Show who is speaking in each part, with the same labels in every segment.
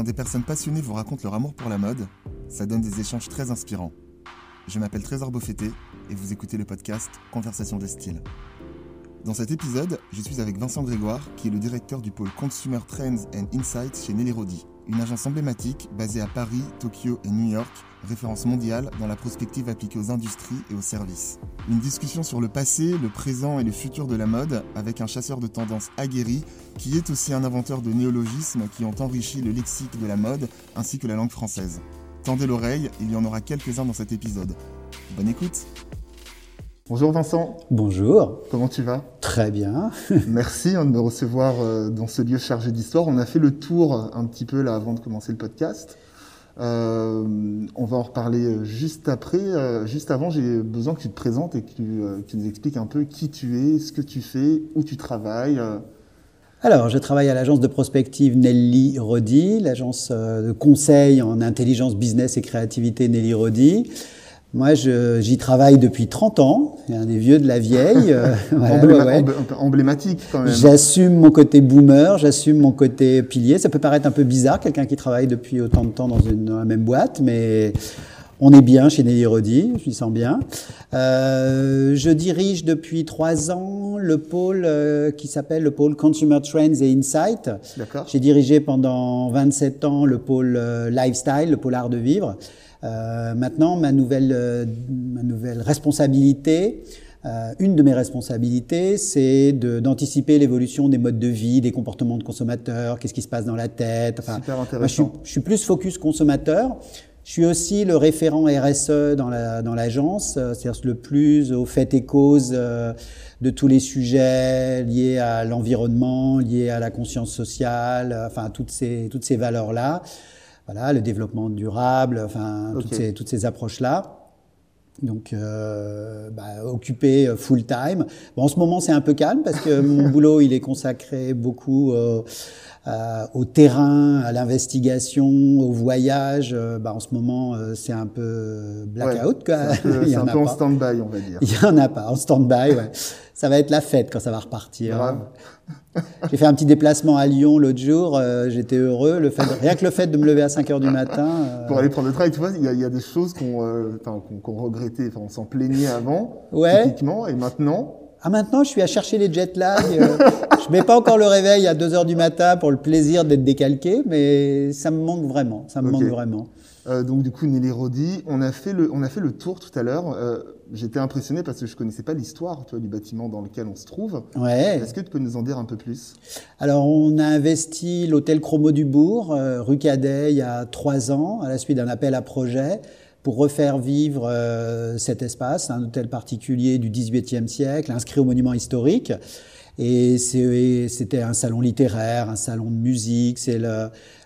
Speaker 1: Quand des personnes passionnées vous racontent leur amour pour la mode, ça donne des échanges très inspirants. Je m'appelle Trésor Beaufetté et vous écoutez le podcast Conversation de style. Dans cet épisode, je suis avec Vincent Grégoire, qui est le directeur du pôle Consumer Trends and Insights chez Nelly Rodi, une agence emblématique basée à Paris, Tokyo et New York, référence mondiale dans la prospective appliquée aux industries et aux services. Une discussion sur le passé, le présent et le futur de la mode avec un chasseur de tendances aguerri qui est aussi un inventeur de néologismes qui ont enrichi le lexique de la mode ainsi que la langue française. Tendez l'oreille, il y en aura quelques-uns dans cet épisode. Bonne écoute Bonjour Vincent.
Speaker 2: Bonjour.
Speaker 1: Comment tu vas?
Speaker 2: Très bien.
Speaker 1: Merci hein, de me recevoir euh, dans ce lieu chargé d'histoire. On a fait le tour un petit peu là avant de commencer le podcast. Euh, on va en reparler euh, juste après. Euh, juste avant, j'ai besoin que tu te présentes et que tu, que tu, nous expliques un peu qui tu es, ce que tu fais, où tu travailles.
Speaker 2: Alors, je travaille à l'agence de prospective Nelly Rodi, l'agence de conseil en intelligence business et créativité Nelly Rodi. Moi, j'y travaille depuis 30 ans. C'est un des vieux de la vieille.
Speaker 1: voilà, ouais. Emblématique quand même.
Speaker 2: J'assume mon côté boomer, j'assume mon côté pilier. Ça peut paraître un peu bizarre, quelqu'un qui travaille depuis autant de temps dans, une, dans la même boîte, mais on est bien chez Nelly Rodi, je m'y sens bien. Euh, je dirige depuis trois ans le pôle euh, qui s'appelle le pôle Consumer Trends et Insight. J'ai dirigé pendant 27 ans le pôle euh, Lifestyle, le pôle Art de Vivre. Euh, maintenant, ma nouvelle, euh, ma nouvelle responsabilité, euh, une de mes responsabilités, c'est d'anticiper l'évolution des modes de vie, des comportements de consommateurs, qu'est-ce qui se passe dans la tête.
Speaker 1: Enfin, Super intéressant.
Speaker 2: Moi, je, suis, je suis plus focus consommateur. Je suis aussi le référent RSE dans la dans l'agence, c'est-à-dire le plus aux faits et causes euh, de tous les sujets liés à l'environnement, liés à la conscience sociale, enfin toutes ces toutes ces valeurs là voilà, le développement durable, enfin okay. toutes ces, toutes ces approches-là. Donc, euh, bah, occupé full time. Bon, en ce moment, c'est un peu calme parce que mon boulot, il est consacré beaucoup euh, euh, au terrain, à l'investigation, au voyage. Bah, en ce moment, c'est un peu blackout.
Speaker 1: Ouais, c'est un peu, un peu en stand-by, on va dire.
Speaker 2: Il y en a pas, en stand-by. Ouais. ça va être la fête quand ça va repartir.
Speaker 1: Grave.
Speaker 2: J'ai fait un petit déplacement à Lyon l'autre jour, euh, j'étais heureux. Le fait de, rien que le fait de me lever à 5 heures du matin. Euh...
Speaker 1: Pour aller prendre le train, tu vois, il y a, y a, des choses qu'on euh, qu regrettait, enfin, on s'en plaignait avant,
Speaker 2: ouais.
Speaker 1: typiquement, et maintenant?
Speaker 2: Ah, maintenant, je suis à chercher les jet lag. Euh, je mets pas encore le réveil à 2 heures du matin pour le plaisir d'être décalqué, mais ça me manque vraiment. Ça me okay. manque vraiment.
Speaker 1: Euh, donc du coup Nelly Rodi, on a fait le on a fait le tour tout à l'heure. Euh, J'étais impressionné parce que je connaissais pas l'histoire du bâtiment dans lequel on se trouve.
Speaker 2: Ouais.
Speaker 1: Est-ce que tu peux nous en dire un peu plus?
Speaker 2: Alors on a investi l'hôtel Chromo du Bourg, euh, rue Cadet, il y a trois ans, à la suite d'un appel à projet pour refaire vivre euh, cet espace, un hôtel particulier du XVIIIe siècle, inscrit au monument historique. Et c'était un salon littéraire, un salon de musique. C'est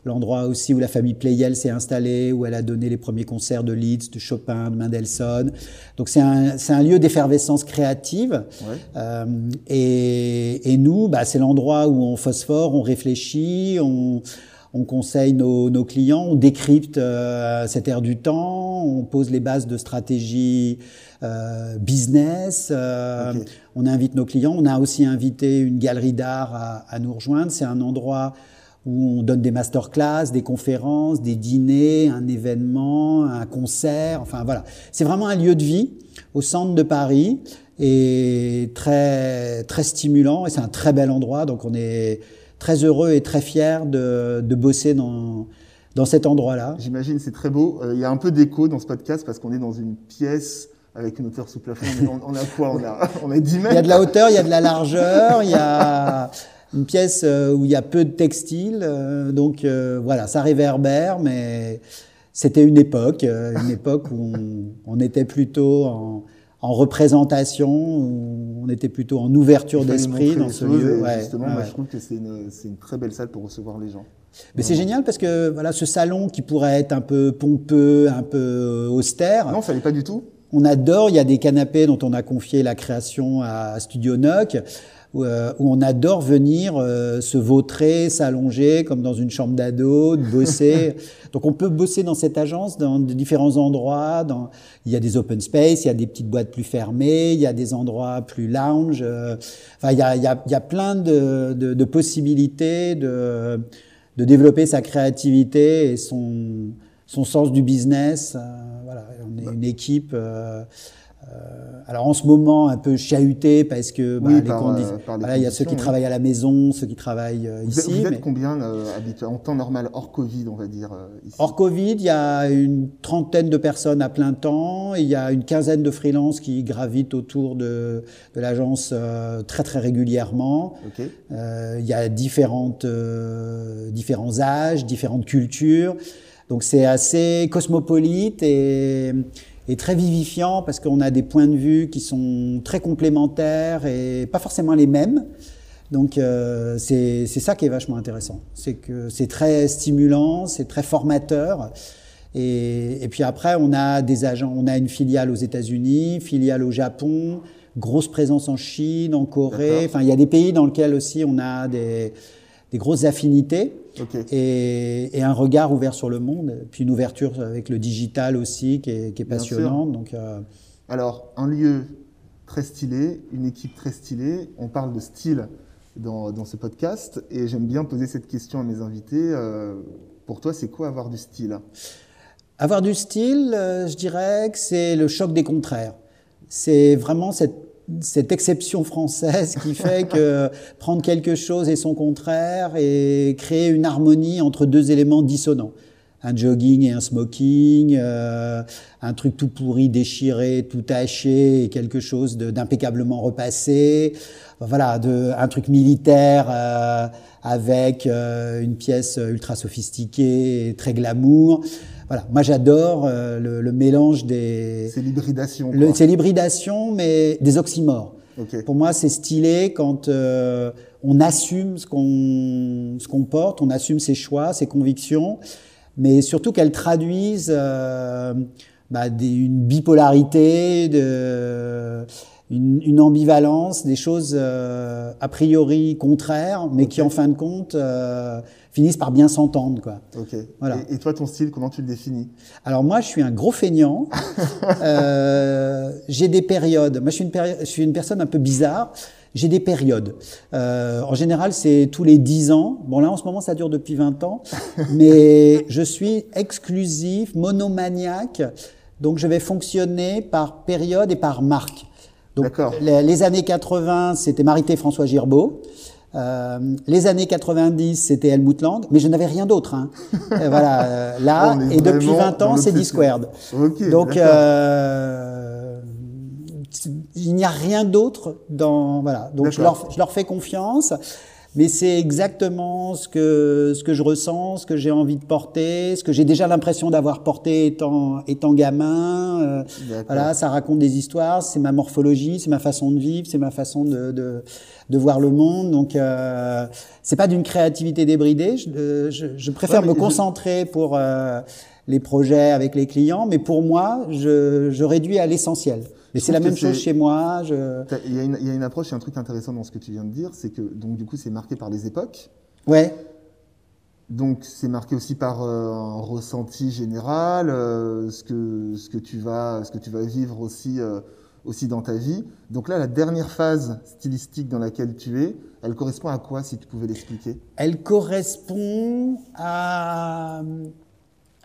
Speaker 2: l'endroit aussi où la famille Pleyel s'est installée, où elle a donné les premiers concerts de Liszt, de Chopin, de Mendelssohn. Donc c'est un, un, lieu d'effervescence créative.
Speaker 1: Ouais.
Speaker 2: Euh, et, et, nous, bah, c'est l'endroit où on phosphore, on réfléchit, on on conseille nos, nos, clients, on décrypte euh, cette ère du temps, on pose les bases de stratégie euh, business, euh,
Speaker 1: okay.
Speaker 2: on invite nos clients. On a aussi invité une galerie d'art à, à, nous rejoindre. C'est un endroit où on donne des masterclass, des conférences, des dîners, un événement, un concert. Enfin voilà, c'est vraiment un lieu de vie au centre de Paris et très très stimulant. Et c'est un très bel endroit. Donc on est très heureux et très fier de, de bosser dans, dans cet endroit-là.
Speaker 1: J'imagine, c'est très beau. Euh, il y a un peu d'écho dans ce podcast parce qu'on est dans une pièce avec une hauteur sous plafond. On, on a quoi? On a, on a 10 mètres.
Speaker 2: Il y a de la hauteur, il y a de la largeur, il y a une pièce euh, où il y a peu de textiles. Euh, donc voilà, ça réverbère, mais c'était une époque, une époque où on, on était plutôt en, en représentation, où on était plutôt en ouverture d'esprit dans ce lieu.
Speaker 1: Ouais, justement, ouais, moi, je trouve que c'est une, une, très belle salle pour recevoir les gens.
Speaker 2: Mais c'est génial parce que voilà, ce salon qui pourrait être un peu pompeux, un peu austère.
Speaker 1: Non, ça n'est pas du tout.
Speaker 2: On adore. Il y a des canapés dont on a confié la création à Studio Noc. Où, euh, où, on adore venir euh, se vautrer, s'allonger comme dans une chambre d'ado, bosser. Donc on peut bosser dans cette agence dans de différents endroits. Dans... Il y a des open space, il y a des petites boîtes plus fermées, il y a des endroits plus lounge. Euh... Enfin, il y a, il y a, il y a plein de, de, de possibilités de de développer sa créativité et son, son sens du business. voilà, on est une équipe euh, alors en ce moment un peu chahuté parce que bah, les conditions, il y a ceux qui travaillent à la maison, ceux qui travaillent euh, ici.
Speaker 1: Vous êtes combien euh, en temps normal hors Covid, on va dire ici?
Speaker 2: Hors Covid, il y a une trentaine de personnes à plein temps, il y a une quinzaine de freelances qui gravitent autour de, de l'agence très très régulièrement. il y a différentes différents âges, différentes cultures, donc c'est assez cosmopolite et est très vivifiant parce qu'on a des points de vue qui sont très complémentaires et pas forcément les mêmes. Donc euh, c'est ça qui est vachement intéressant. C'est que c'est très stimulant, c'est très formateur. Et, et, puis après, on a des agents, on a une filiale aux États-Unis, filiale au Japon, grosse présence en Chine, en Corée. Enfin, il y a des pays dans lesquels aussi on a des, des grosses affinités et, et, un regard ouvert sur le monde, puis une ouverture avec le digital aussi qui est, qui est passionnante. Donc, euh...
Speaker 1: Alors, un lieu très stylé, une équipe très stylée. On parle de style dans, dans ce podcast et j'aime bien poser cette question à mes invités. Euh, pour toi, c'est quoi avoir du style?
Speaker 2: Avoir du style, euh, je dirais que c'est le choc des contraires. C'est vraiment cette cette exception française qui fait que prendre quelque chose et son contraire et créer une harmonie entre deux éléments dissonants. Un jogging et un smoking, euh, un truc tout pourri, déchiré, tout taché et quelque chose d'impeccablement repassé. Voilà, de, un truc militaire euh, avec euh, une pièce ultra sophistiquée et très glamour. Voilà, moi j'adore euh, le, le, mélange des.
Speaker 1: C'est l'hybridation.
Speaker 2: C'est l'hybridation, mais des oxymores. Pour moi, c'est stylé quand euh, on assume ce qu'on ce qu'on porte, on assume ses choix, ses convictions, mais surtout qu'elles traduisent euh, bah, des, une bipolarité, de, une, une, ambivalence, des choses euh, a priori contraires, mais qui en fin de compte euh, finissent par bien s'entendre. Quoi.
Speaker 1: Ok. Voilà. Et, toi, ton style, comment tu le définis?
Speaker 2: Alors moi, je suis un gros feignant. euh, j'ai des périodes. Moi, je suis, une je suis une personne un peu bizarre. J'ai des périodes. Euh, en général, c'est tous les 10 ans. Bon, là, en ce moment, ça dure depuis 20 ans. mais je suis exclusif, monomaniaque. Donc, je vais fonctionner par période et par marque. Donc, les, les, années 80, c'était Marité François Girbeau. Euh, les années 90, c'était Helmut Lang, mais je n'avais rien d'autre. Hein. voilà, euh, là, et depuis 20 ans, c'est Discord. Okay, Donc, euh, il n'y a rien d'autre dans. Voilà. Donc, je leur, je leur fais confiance mais c'est exactement ce que ce que je ressens, ce que j'ai envie de porter, ce que j'ai déjà l'impression d'avoir porté étant étant gamin. Euh, voilà, ça raconte des histoires, c'est ma morphologie, c'est ma façon de vivre, c'est ma façon de, de, de voir le monde. Donc euh, c'est pas d'une créativité débridée. Je, euh, je, je préfère me concentrer pour euh, les projets avec les clients, mais pour moi, je, je réduis à l'essentiel. Mais c'est la même chose chez moi. Je...
Speaker 1: Il, y a une, il y a une approche, il y a un truc intéressant dans ce que tu viens de dire, c'est que donc du coup c'est marqué par les époques.
Speaker 2: Ouais.
Speaker 1: Donc c'est marqué aussi par euh, un ressenti général, euh, ce que ce que tu vas ce que tu vas vivre aussi euh, aussi dans ta vie. Donc là la dernière phase stylistique dans laquelle tu es, elle correspond à quoi si tu pouvais l'expliquer?
Speaker 2: Elle correspond à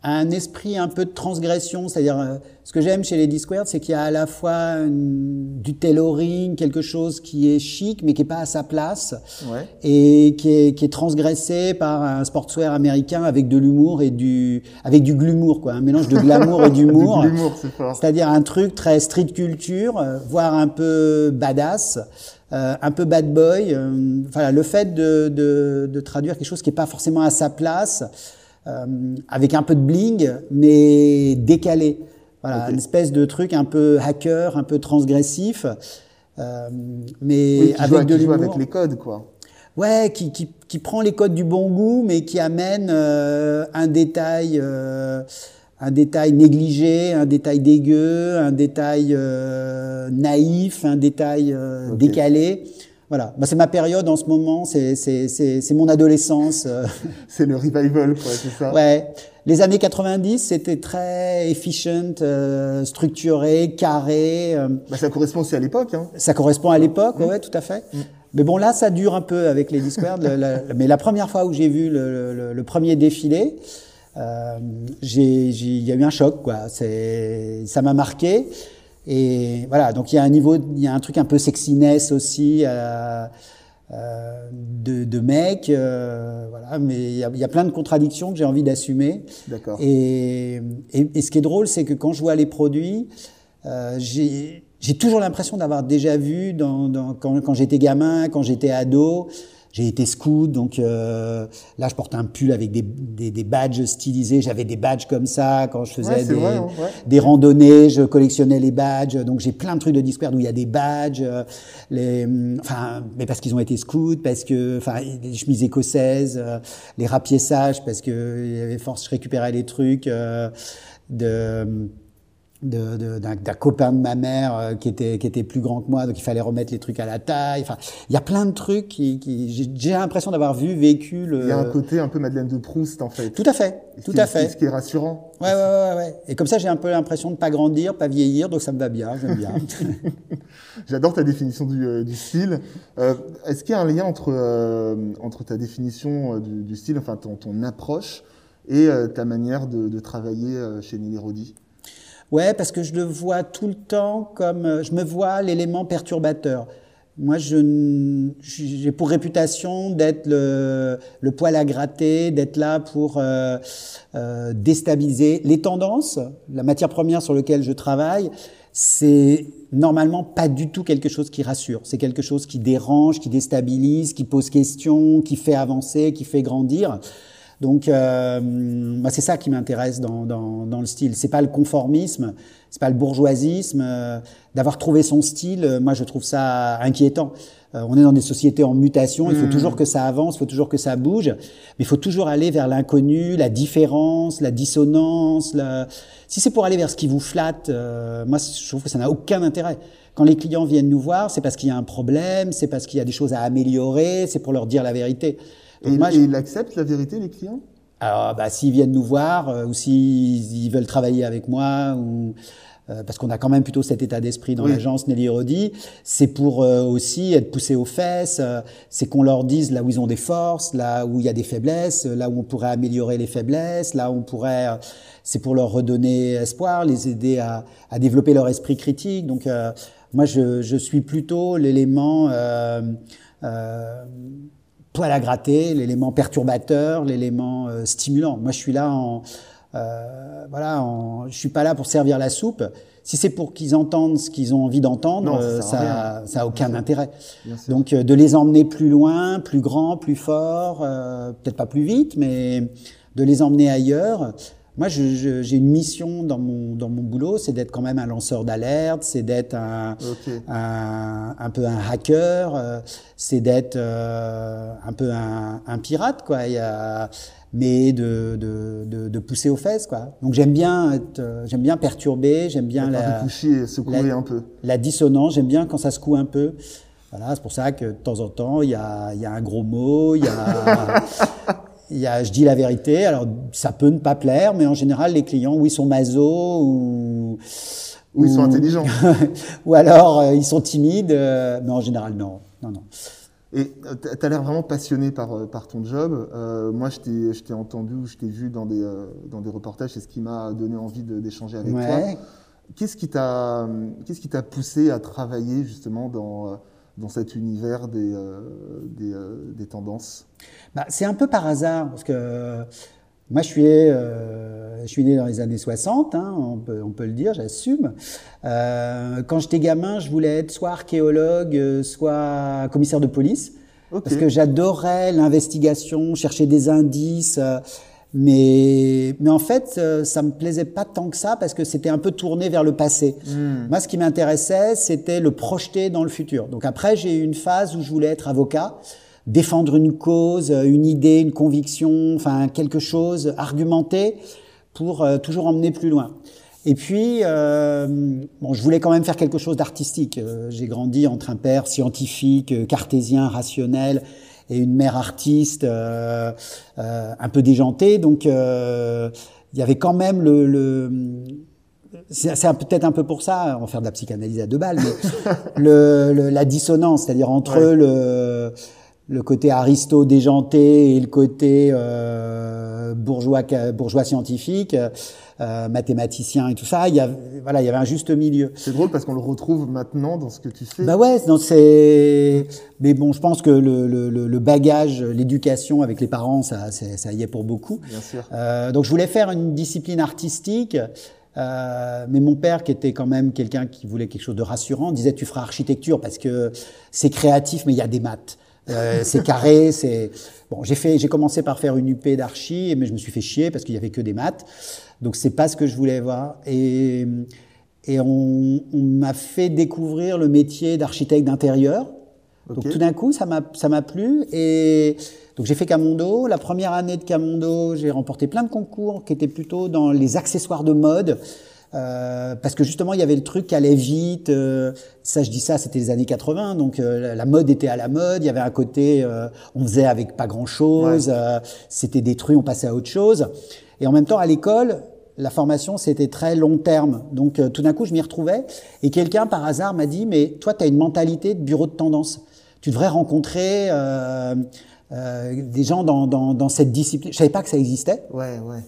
Speaker 2: un esprit un peu de transgression, c'est-à-dire euh, ce que j'aime chez les Squared, c'est qu'il y a à la fois du tailoring, quelque chose qui est chic mais qui est pas à sa place
Speaker 1: ouais.
Speaker 2: et qui est, qui est, transgressé par un sportswear américain avec de l'humour et du avec du glumour quoi, un mélange de glamour et d'humour. c'est-à-dire un truc très street culture, euh, voire un peu badass. Euh, un peu bad boy, euh, voilà, le fait de, de, de, traduire quelque chose qui est pas forcément à sa place, avec un peu de bling, mais décalé. Voilà, okay. une espèce de truc un peu hacker, un peu transgressif, euh, mais
Speaker 1: oui,
Speaker 2: avec
Speaker 1: de l'humour. avec les codes, quoi.
Speaker 2: Ouais, qui, qui, qui, prend les codes du bon goût, mais qui amène euh, un détail, euh, un détail négligé, un détail dégueu, un détail euh, naïf, un détail euh, okay. décalé. Voilà, bah, c'est ma période en ce moment, c'est mon adolescence.
Speaker 1: c'est le revival, quoi, c'est ça
Speaker 2: Ouais. Les années 90, c'était très efficient, euh, structuré, carré. Euh.
Speaker 1: Bah, ça correspond aussi à l'époque. Hein.
Speaker 2: Ça correspond à l'époque, mmh. ouais, tout à fait. Mmh. Mais bon, là, ça dure un peu avec les Discord. mais la première fois où j'ai vu le, le, premier défilé, euh, il y a eu un choc, quoi. Ça m'a marqué. Et voilà, donc il y a un niveau, il y a un truc un peu sexiness aussi. Euh, euh, de, de mecs, euh, voilà, mais il y a, y a, plein de contradictions que j'ai envie d'assumer.
Speaker 1: D'accord.
Speaker 2: Et, et, et, ce qui est drôle, c'est que quand je vois les produits, j'ai toujours l'impression d'avoir déjà vu dans, dans quand, quand j'étais gamin, quand j'étais ado, j'ai été scout, donc euh, là je porte un pull avec des, des, des badges stylisés. J'avais des badges comme ça quand je faisais des,
Speaker 1: vrai,
Speaker 2: des, randonnées, je collectionnais les badges. Donc j'ai plein de trucs de Discord où il y a des badges, euh, les, enfin, mais parce qu'ils ont été scouts, parce que, enfin, les chemises écossaises, euh, les rapiessages, parce que il y avait force, je récupérais les trucs euh, de d'un copain de ma mère euh, qui était qui était plus grand que moi donc il fallait remettre les trucs à la taille. Enfin il y a plein de trucs qui, qui j'ai l'impression d'avoir vu vécu le
Speaker 1: il y a un côté un peu Madeleine de Proust en fait.
Speaker 2: Tout à fait tout à fait.
Speaker 1: ce qui est rassurant.
Speaker 2: Ouais ouais ouais, ouais. et comme ça j'ai un peu l'impression de pas grandir pas vieillir donc ça me va bien j'aime bien.
Speaker 1: J'adore ta définition du, euh, du style. Euh, est-ce qu'il y a un lien entre entre ta définition du, du, style enfin ton, ton approche et ta manière de, de travailler chez Nelly Rodi?
Speaker 2: Ouais, parce que je le vois tout le temps comme euh, je me vois l'élément perturbateur. Moi, j'ai pour réputation d'être le, le, poil à gratter, d'être là pour euh, euh, déstabiliser les tendances. La matière première sur laquelle je travaille, c'est normalement pas du tout quelque chose qui rassure. C'est quelque chose qui dérange, qui déstabilise, qui pose question, qui fait avancer, qui fait grandir. Donc, euh, moi, c'est ça qui m'intéresse dans, dans, dans, le style. C'est pas le conformisme, c'est pas le bourgeoisisme. Euh, D'avoir trouvé son style, euh, moi, je trouve ça inquiétant. Euh, on est dans des sociétés en mutation. Il faut mmh. toujours que ça avance, il faut toujours que ça bouge, mais il faut toujours aller vers l'inconnu, la différence, la dissonance. La... Si c'est pour aller vers ce qui vous flatte, euh, moi, je trouve que ça n'a aucun intérêt. Quand les clients viennent nous voir, c'est parce qu'il y a un problème, c'est parce qu'il y a des choses à améliorer, c'est pour leur dire la vérité.
Speaker 1: Et, moi, ils acceptent la vérité, les clients?
Speaker 2: Alors, bah, s'ils viennent nous voir, euh, ou s'ils veulent travailler avec moi, ou euh, parce qu'on a quand même plutôt cet état d'esprit dans l'agence Nelly Rodi, c'est pour euh, aussi être poussé aux fesses, c'est qu'on leur dise là où ils ont des forces, là où il y a des faiblesses, là où on pourrait améliorer les faiblesses, là où on pourrait, c'est pour leur redonner espoir, les aider à, à développer leur esprit critique. Donc moi, je, je, suis plutôt l'élément poil à gratter, l'élément perturbateur, l'élément euh, stimulant. Moi, je suis là en, euh, voilà, en, je suis pas là pour servir la soupe. Si c'est pour qu'ils entendent ce qu'ils ont envie d'entendre, euh, ça, ça, a aucun intérêt. Donc, euh, de les emmener plus loin, plus grand, plus fort, peut-être pas plus vite, mais de les emmener ailleurs. Moi, j'ai une mission dans mon, dans mon boulot, c'est d'être quand même un lanceur d'alerte, c'est d'être un, okay. un, un, peu un hacker, euh, c'est d'être euh, un peu un, un, pirate, quoi. A, mais de, de, de, de, pousser aux fesses, quoi. Donc j'aime bien être, euh, j'aime bien perturber, j'aime bien la,
Speaker 1: coucher, secouer la, un peu.
Speaker 2: La dissonance, j'aime bien quand ça secoue un peu. Voilà, c'est pour ça que de temps en temps, il y a, il y a un gros mot, il y a, il y a, je dis la vérité. Alors, ça peut ne pas plaire, mais en général, les clients, oui, sont maso ou.
Speaker 1: Ou ils sont intelligents.
Speaker 2: ou alors, euh, ils sont timides, euh, mais en général, non. Non, non.
Speaker 1: Et euh, tu as l'air vraiment passionné par, euh, par ton job. Euh, moi, je t'ai entendu ou je t'ai vu dans des, dans des reportages, c'est ce qui m'a donné envie d'échanger avec
Speaker 2: ouais.
Speaker 1: toi. Qu'est-ce qui t'a qu'est-ce qui t'a poussé à travailler justement dans dans cet univers des, euh, des, euh, des, tendances
Speaker 2: bah, C'est un peu par hasard, parce que moi, je suis, euh, je suis né dans les années 60, hein, on, peut, on peut le dire, j'assume. Euh, quand j'étais gamin, je voulais être soit archéologue, soit commissaire de police, okay. parce que j'adorais l'investigation, chercher des indices. Mais, mais en fait, euh, ça me plaisait pas tant que ça parce que c'était un peu tourné vers le passé. Mmh. Moi, ce qui m'intéressait, c'était le projeter dans le futur. Donc après, j'ai eu une phase où je voulais être avocat, défendre une cause, une idée, une conviction, enfin quelque chose, argumenter pour euh, toujours emmener plus loin. Et puis, euh, bon, je voulais quand même faire quelque chose d'artistique. Euh, j'ai grandi entre un père scientifique, cartésien, rationnel, et une mère artiste euh, euh, un peu déjantée. Donc, euh, il y avait quand même le, le, c'est peut-être un peu pour ça, on va faire de la psychanalyse à deux balles, mais le, la dissonance, c'est-à-dire entre le, le côté aristo déjanté et le côté euh, bourgeois bourgeois scientifique, euh, mathématicien et tout ça, il y a voilà, il y avait un juste milieu.
Speaker 1: C'est drôle parce qu'on le retrouve maintenant dans ce que tu fais.
Speaker 2: Bah ouais, non c'est mais bon, je pense que le, le, le bagage, l'éducation avec les parents, ça ça y est pour beaucoup.
Speaker 1: Bien sûr.
Speaker 2: Euh, donc je voulais faire une discipline artistique. Euh, mais mon père, qui était quand même quelqu'un qui voulait quelque chose de rassurant, disait tu feras architecture parce que c'est créatif, mais il y a des maths. Euh, c'est carré, c'est bon. J'ai fait, j'ai commencé par faire une UP d'archi, mais je me suis fait chier parce qu'il y avait que des maths. Donc c'est pas ce que je voulais voir. Et et on, on m'a fait découvrir le métier d'architecte d'intérieur. Donc tout d'un coup, ça m'a ça m'a plu et donc j'ai fait Camondo. La première année de Camondo, j'ai remporté plein de concours qui étaient plutôt dans les accessoires de mode. Euh, parce que justement il y avait le truc qui allait vite. Euh, ça, je dis ça, c'était les années 80, donc euh, la mode était à la mode. Il y avait un côté, euh, on faisait avec pas grand chose. c'était détruit, on passait à autre chose. Et en même temps, à l'école, la formation c'était très long terme. Donc tout d'un coup, je m'y retrouvais. Et quelqu'un par hasard m'a dit, mais toi, tu as une mentalité de bureau de tendance. Tu devrais rencontrer euh, des gens dans, dans, dans, cette discipline. Je savais pas que ça existait.
Speaker 1: Ouais, ouais.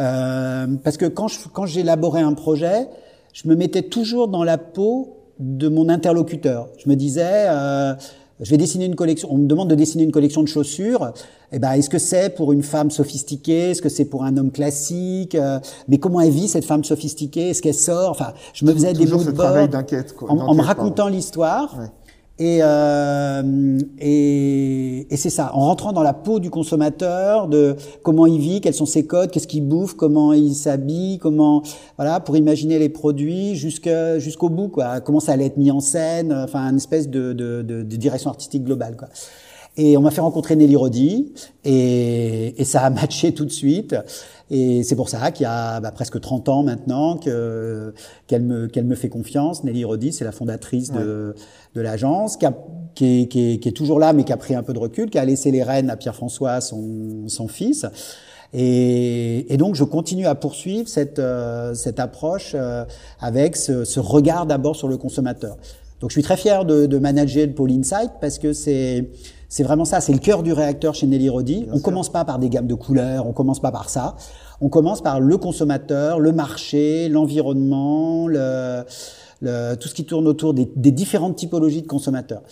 Speaker 2: Euh, parce que quand je, quand j'élaborais un projet, je me mettais toujours dans la peau de mon interlocuteur. Je me disais, euh, je vais dessiner une collection. On me demande de dessiner une collection de chaussures. Eh ben, est-ce que c'est pour une femme sophistiquée? Est-ce que c'est pour un homme classique? Euh, Mais comment elle vit cette femme sophistiquée? Est-ce qu'elle sort? Enfin, je me faisais des mots de bord en, en, me racontant l'histoire. Ouais. Et, euh, et, et c'est ça, en rentrant dans la peau du consommateur, de comment il vit, quels sont ses codes, qu'est-ce qu'il bouffe, comment il s'habille, comment voilà, pour imaginer les produits jusqu'au bout, quoi. Comment ça allait être mis en scène, enfin une espèce de, de, de, de direction artistique globale, quoi. Et on m'a fait rencontrer Nelly Rodi et, et, ça a matché tout de suite. Et c'est pour ça qu'il y a bah, presque 30 ans maintenant que qu'elle me qu'elle me fait confiance. Nelly Rodi, c'est la fondatrice de de l'agence, qui, qui, qui, qui, est toujours là, mais qui a pris un peu de recul, qui a laissé les rênes à Pierre-François, son, son fils. Et, et, donc, je continue à poursuivre cette, euh, cette approche euh, avec ce, ce regard d'abord sur le consommateur. Donc, je suis très fier de, de manager le pôle Insight parce que c'est c'est vraiment ça, c'est le cœur du réacteur chez Nelly Rodi. on commence pas par des gammes de couleurs, on commence pas par ça. On commence par le consommateur, le marché, l'environnement, le, le, tout ce qui tourne autour des, des différentes typologies de consommateurs.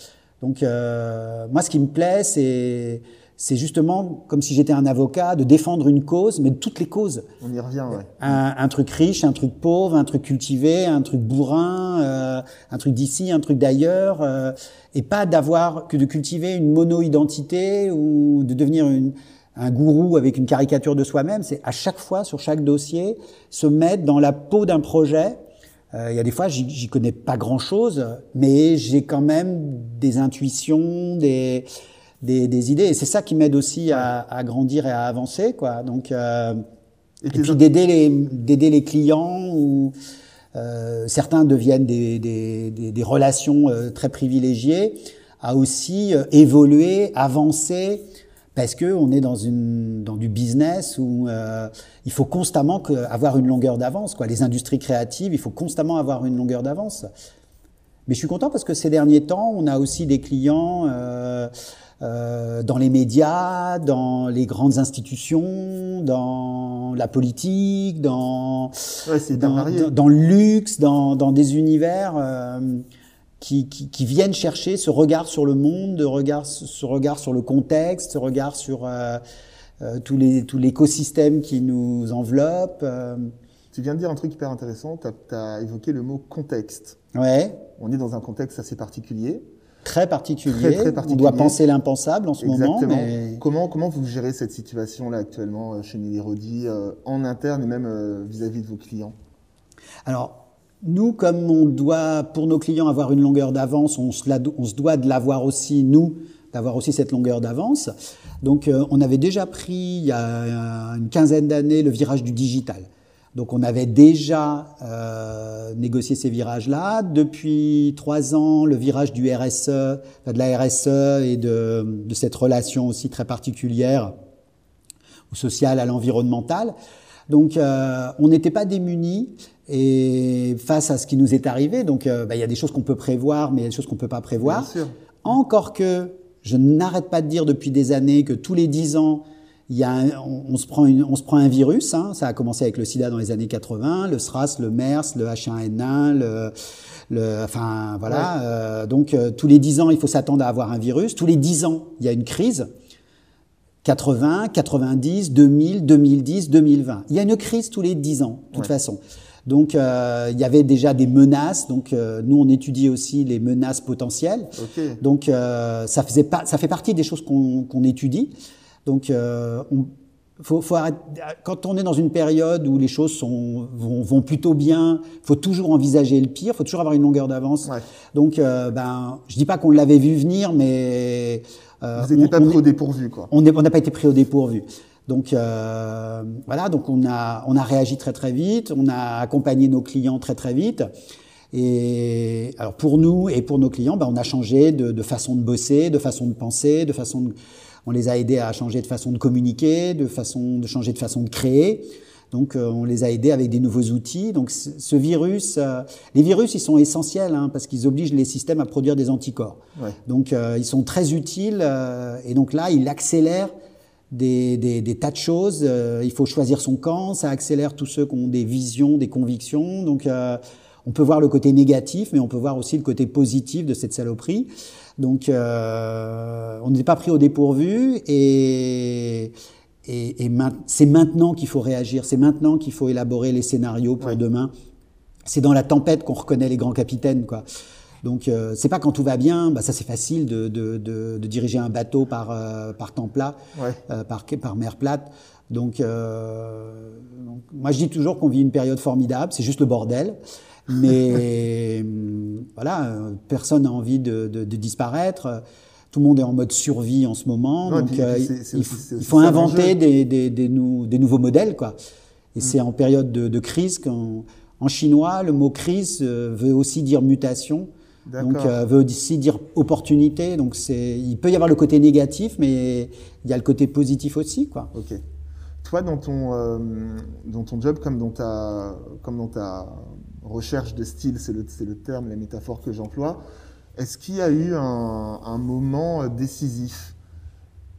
Speaker 2: Donc euh, moi, ce qui me plaît, c'est c'est justement comme si j'étais un avocat de défendre une cause, mais de toutes les causes.
Speaker 1: On y revient, ouais.
Speaker 2: Un, un truc riche, un truc pauvre, un truc cultivé, un truc bourrin, euh, un truc d'ici, un truc d'ailleurs, euh, et pas d'avoir que de cultiver une mono-identité ou de devenir une, un gourou avec une caricature de soi-même. C'est à chaque fois sur chaque dossier se mettre dans la peau d'un projet euh, il y a des fois, j'y connais pas grand-chose, mais j'ai quand même des intuitions, des, des, des idées. Et c'est ça qui m'aide aussi à, à, grandir et à avancer, quoi. Donc, euh, et, puis d'aider les, d'aider les clients ou euh, certains deviennent des, des, des, relations euh, très privilégiées, à aussi euh, évoluer, avancer parce que on est dans une dans du business où euh, il faut constamment que, avoir une longueur d'avance quoi. Les industries créatives, il faut constamment avoir une longueur d'avance. Mais je suis content parce que ces derniers temps, on a aussi des clients euh, euh, dans les médias, dans les grandes institutions, dans la politique, dans
Speaker 1: ouais,
Speaker 2: dans, dans, dans, le luxe, dans, dans des univers. Euh, qui, qui, qui, viennent chercher ce regard sur le monde, de regard, ce regard sur le contexte, ce regard sur euh, euh, tout l'écosystème qui nous enveloppe. Euh.
Speaker 1: Tu viens de dire un truc hyper intéressant, tu as, as, évoqué le mot contexte.
Speaker 2: Ouais.
Speaker 1: On est dans un contexte assez particulier.
Speaker 2: Très particulier. Très, très particulier. On doit penser l'impensable en ce
Speaker 1: Exactement.
Speaker 2: moment. Mais...
Speaker 1: Comment, comment vous gérez cette situation-là actuellement euh, chez Nelly Rodi, euh, en interne et même vis-à-vis -vis de vos clients?
Speaker 2: Alors, nous, comme on doit, pour nos clients, avoir une longueur d'avance, on, on, se doit de l'avoir aussi, nous, d'avoir aussi cette longueur d'avance. Donc, euh, on avait déjà pris, il y a une quinzaine d'années, le virage du digital. Donc, on avait déjà euh, négocié ces virages-là. Depuis trois ans, le virage du RSE, de la RSE et de, de cette relation aussi très particulière au social, à l'environnemental. Donc, euh, on n'était pas démunis et face à ce qui nous est arrivé. Donc, euh, bah, il y a des choses qu'on peut prévoir, mais il y a des choses qu'on peut pas prévoir.
Speaker 1: Bien sûr.
Speaker 2: Encore que je n'arrête pas de dire depuis des années que tous les dix ans, il y a un- on, on se prend une- on se prend un virus. hein. Ça a commencé avec le SIDA dans les années 80, le SRAS, le MERS, le H1N1, le, le, enfin voilà. Euh, donc euh, tous les dix ans, il faut s'attendre à avoir un virus. Tous les dix ans, il y a une crise. 80, 90, 2000, 2010, 2020. Il y a une crise tous les 10 ans, de toute
Speaker 1: Ouais.
Speaker 2: façon. Donc, euh, il y avait déjà des menaces. Donc, euh, nous, on étudie aussi les menaces potentielles. Donc, euh, ça, faisait pas, ça fait partie des choses qu'on qu'on étudie. Donc, euh, on, faut, faut arrêter- quand on est dans une période où les choses sont, vont, vont plutôt bien, faut toujours envisager le pire, faut toujours avoir une longueur d'avance.
Speaker 1: Ouais.
Speaker 2: Donc, euh, ben, je dis pas qu'on l'avait vu venir, mais euh,
Speaker 1: Vous n'étiez
Speaker 2: on-
Speaker 1: pas trop
Speaker 2: est-
Speaker 1: dépourvu, quoi.
Speaker 2: on n'a pas été pris au dépourvu. Donc euh, voilà, donc on a on a réagi très très vite, on a accompagné nos clients très très vite. Et alors pour nous et pour nos clients, ben, on a changé de, de façon de bosser, de façon de penser, de façon de, on les a aidés à changer de façon de communiquer, de façon de changer de façon de créer. Donc euh, on les a aidés avec des nouveaux outils. Donc ce virus, euh, les virus, ils sont essentiels hein, parce qu'ils obligent les systèmes à produire des anticorps.
Speaker 1: Ouais.
Speaker 2: Donc euh, ils sont très utiles et donc là, ils accélèrent des, des, des tas de choses. Il faut choisir son camp, ça accélère tous ceux qui ont des visions, des convictions. Donc on peut voir le côté négatif, mais on peut voir aussi le côté positif de cette saloperie. Donc euh, on n'est pas pris au dépourvu et, et, et main- c'est maintenant qu'il faut réagir, c'est maintenant qu'il faut élaborer les scénarios pour
Speaker 1: Ouais.
Speaker 2: demain. C'est dans la tempête qu'on reconnaît les grands capitaines, quoi. Donc euh, c'est pas quand tout va bien, bah ça c'est facile de, de, de, de diriger un bateau par euh, par temps plat,
Speaker 1: Ouais.
Speaker 2: euh, par par mer plate. Donc, donc, moi je dis toujours qu'on vit une période formidable, c'est juste le bordel, mais hum, voilà, euh, personne n'a envie de, de, de disparaître. Tout le monde est en mode survie en ce moment, donc
Speaker 1: puis-
Speaker 2: euh, il,
Speaker 1: aussi-
Speaker 2: faut- il inventer des, des, des, nou- des nouveaux modèles, quoi.
Speaker 1: Mm.
Speaker 2: Et c'est en période de, de crise qu'en en chinois, le mot crise euh, veut aussi dire mutation. Donc, euh, veut aussi dire opportunité. Donc, c'est, il peut y avoir le côté négatif, mais il y a le côté positif aussi, quoi.
Speaker 1: Ok. Toi, dans ton, euh, dans ton job, comme dans ta, comme dans ta recherche de style, c'est le, le terme, la métaphore que j'emploie, est-ce qu'il y a eu un, moment euh, décisif?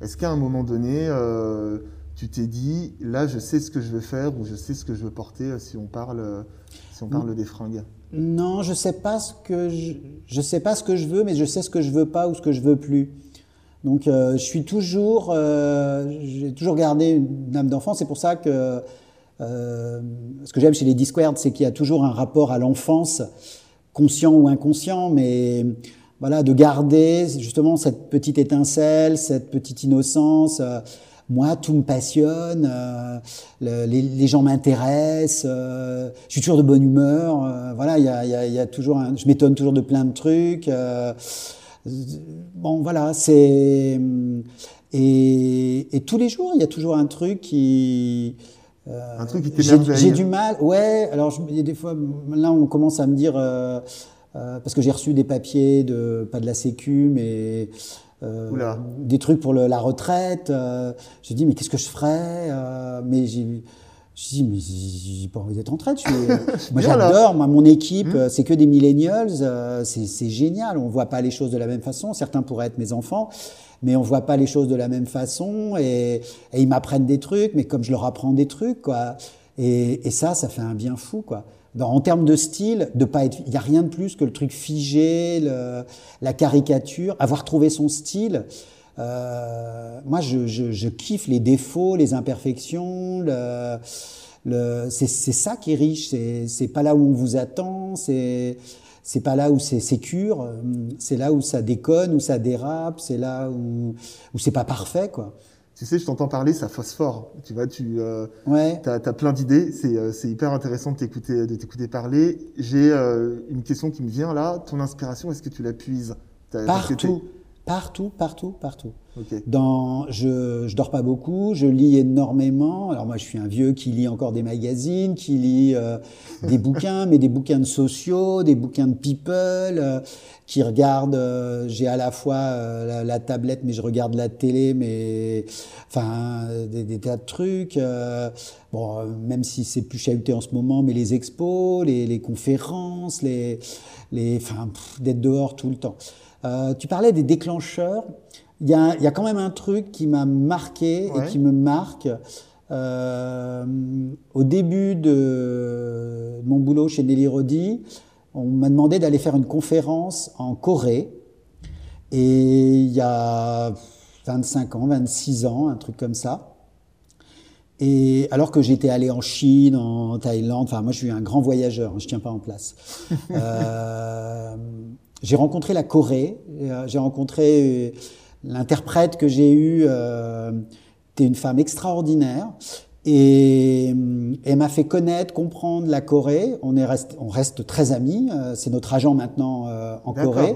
Speaker 1: Est-ce qu'à un moment donné, euh, tu t'es dit, là, je sais ce que je veux faire ou je sais ce que je veux porter euh, si on parle, si on parle des fringues?
Speaker 2: Non, je sais je, sais pas ce que je veux, mais je sais ce que je veux pas ou ce que je veux plus. Donc, je suis toujours, j'ai toujours gardé une âme d'enfant. C'est pour ça que euh, ce que j'aime chez les Discwords, c'est qu'il y a toujours un rapport à l'enfance, conscient ou inconscient, mais voilà, de garder justement cette petite étincelle, cette petite innocence. euh, moi, tout me passionne, euh, le- les, gens m'intéressent, je suis toujours de bonne humeur. voilà, il y a, toujours, je m'étonne toujours de plein de trucs. bon, voilà, c'est et tous les jours, il y a toujours un truc qui euh,
Speaker 1: Un truc qui
Speaker 2: j'ai
Speaker 1: t'émerveille.
Speaker 2: j'ai du mal. Ouais, alors je- il y a des fois, là, on commence à me dire euh, euh, parce que j'ai reçu des papiers de pas de la Sécu, mais euh, des trucs pour le- la retraite. Euh, j'ai dit mais qu'est-ce que je ferais euh, Mais j'ai j'ai dit mais j'ai pas envie d'être en retraite. Je suis- moi j'adore. Moi mon équipe,
Speaker 1: Mmh.
Speaker 2: euh, c'est que des millennials. euh, c'est génial. On voit pas les choses de la même façon. Certains pourraient être mes enfants. Mais on voit pas les choses de la même façon et, et ils m'apprennent des trucs, mais comme je leur apprends des trucs, quoi. Et, et ça, ça fait un bien fou, quoi. Dans- en termes de style, de pas être, il y a rien de plus que le truc figé, le- la caricature, avoir trouvé son style. Euh, moi, je, je, je kiffe les défauts, les imperfections. Le, le, c'est, ça qui est riche. C'est pas là où on vous attend. C'est, c'est pas là où c'est sécure. C'est là où ça déconne, où ça dérape. C'est là où, où c'est pas parfait, quoi.
Speaker 1: Tu sais, je t'entends parler, ça phosphore. Tu vois, tu euh,
Speaker 2: Ouais.
Speaker 1: as, plein d'idées. C'est euh, c'est hyper intéressant de t'écouter de t'écouter parler. J'ai euh, une question qui me vient là. Ton inspiration, est-ce que tu la puises?
Speaker 2: Partout. Partout, partout, partout. Dans, je, je dors pas beaucoup, je lis énormément. Alors moi, je suis un vieux qui lit encore des magazines, qui lit euh, des bouquins, mais des bouquins de sociaux, des bouquins de people, euh, qui regarde. euh, J'ai à la fois la, la tablette, mais je regarde la télé, mais enfin des, des tas de trucs. bon, même si c'est plus chahuté en ce moment, mais les expos, les, les conférences, les, les, enfin, d'être dehors tout le temps. Euh, tu parlais des déclencheurs. Il y a, il y a quand même un truc qui m'a marqué
Speaker 1: Ouais.
Speaker 2: et qui me marque. Euh, au début de mon boulot chez Nelly Rodi, on m'a demandé d'aller faire une conférence en Corée. Et il y a 25 ans, 26 ans, un truc comme ça. Et alors que j'étais allé en Chine, en Thaïlande, enfin moi je suis un grand voyageur, hein, je tiens pas en place. Euh, j'ai rencontré la Corée, euh, j'ai rencontré euh, l'interprète que j'ai eu, euh, était une femme extraordinaire. Et elle m'a fait connaître, comprendre la Corée. On, est reste, on reste très amis. c'est notre agent maintenant euh, en Corée.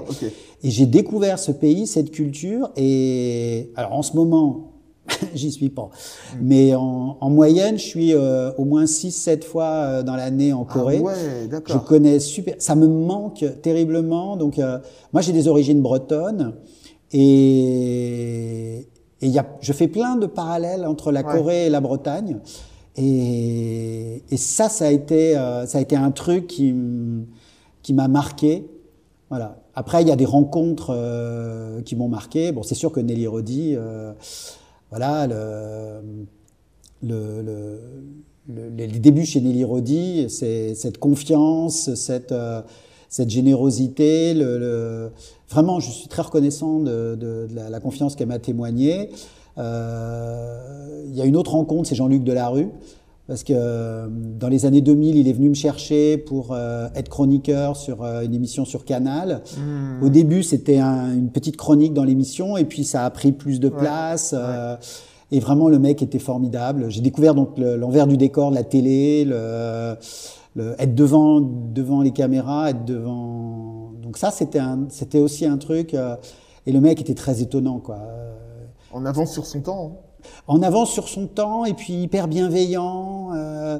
Speaker 2: Et j'ai découvert ce pays, cette culture. Et alors en ce moment, j'y suis pas. Mais en, en moyenne, je suis euh, au moins 6-7 fois euh, dans l'année en Corée.
Speaker 1: Ah ouais,
Speaker 2: Je connais super. Ça me manque terriblement. Donc, euh, moi, j'ai des origines bretonnes et, et y a, je fais plein de parallèles entre la
Speaker 1: Ouais.
Speaker 2: Corée et la Bretagne. Et, et ça, ça a été, ça a été un truc qui, qui m'a marqué. Voilà. Après, il y a des rencontres qui m'ont marqué. Bon, c'est sûr que Nelly Rodi, voilà, le, le, le- le- les débuts chez Nelly Rodi, c'est cette confiance, cette, euh, générosité. Vraiment, je suis très reconnaissant de, la confiance qu'elle m'a témoignée. Euh, il y a une autre rencontre, c'est Jean-Luc Delarue. Parce que euh, dans les années 2000, il est venu me chercher pour euh, être chroniqueur sur euh, une émission sur Canal.
Speaker 1: Hmm.
Speaker 2: Au début, c'était un- une petite chronique dans l'émission, et puis ça a pris plus de
Speaker 1: Ouais,
Speaker 2: place. euh, et vraiment, le mec était formidable. J'ai découvert donc le- l'envers du décor de la télé, le, le- être devant devant les caméras, être devant. Donc ça, c'était c'était aussi un truc. et le mec était très étonnant, quoi.
Speaker 1: En avance sur son temps. hein.
Speaker 2: En avance sur son temps et puis hyper bienveillant. Euh,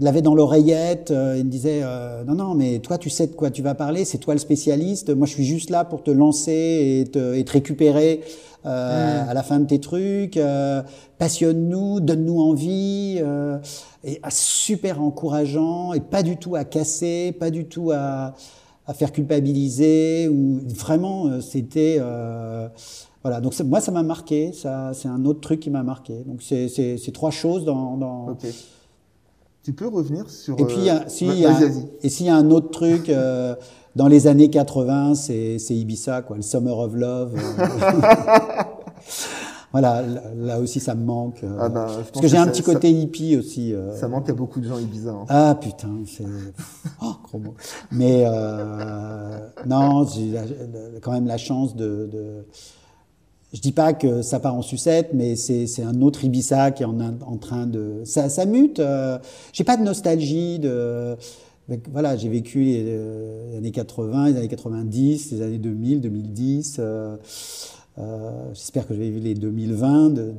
Speaker 2: il l'avait dans l'oreillette. euh, il me disait euh, non non mais toi tu sais de quoi tu vas parler, c'est toi le spécialiste. Moi je suis juste là pour te lancer et te, et te récupérer euh, à la fin de tes trucs. Euh, Passionne-nous, donne-nous envie. et ah, super encourageant et pas du tout à casser, pas du tout à à faire culpabiliser ou vraiment c'était voilà donc moi ça m'a marqué ça c'est un autre truc qui m'a marqué donc c'est c'est c'est trois choses dans, dans...
Speaker 1: Ok. Tu peux revenir sur.
Speaker 2: et puis il y a-
Speaker 1: euh,
Speaker 2: si, y a-
Speaker 1: Vas-y, vas-y.
Speaker 2: et s'il y a un autre truc euh, dans les années 80 c'est c'est Ibiza quoi le Summer of Love euh. voilà là, aussi ça me manque euh,
Speaker 1: Ah bah,
Speaker 2: parce que j'ai un petit
Speaker 1: ça-
Speaker 2: côté hippie aussi euh.
Speaker 1: Ça manque à beaucoup de gens Ibiza. hein.
Speaker 2: Ah putain, c'est oh, gros mot. Mais euh, non, j'ai quand même la chance de, de. Je dis pas que ça part en sucette, mais c'est c'est un autre Ibiza qui est en, en train de. Ça, ça mute. Euh, j'ai pas de nostalgie de. Voilà, j'ai vécu les, euh, les années 80, les années 90, les années 2000, 2010. euh, euh, J'espère que je vais vivre les 2020 de, de, de,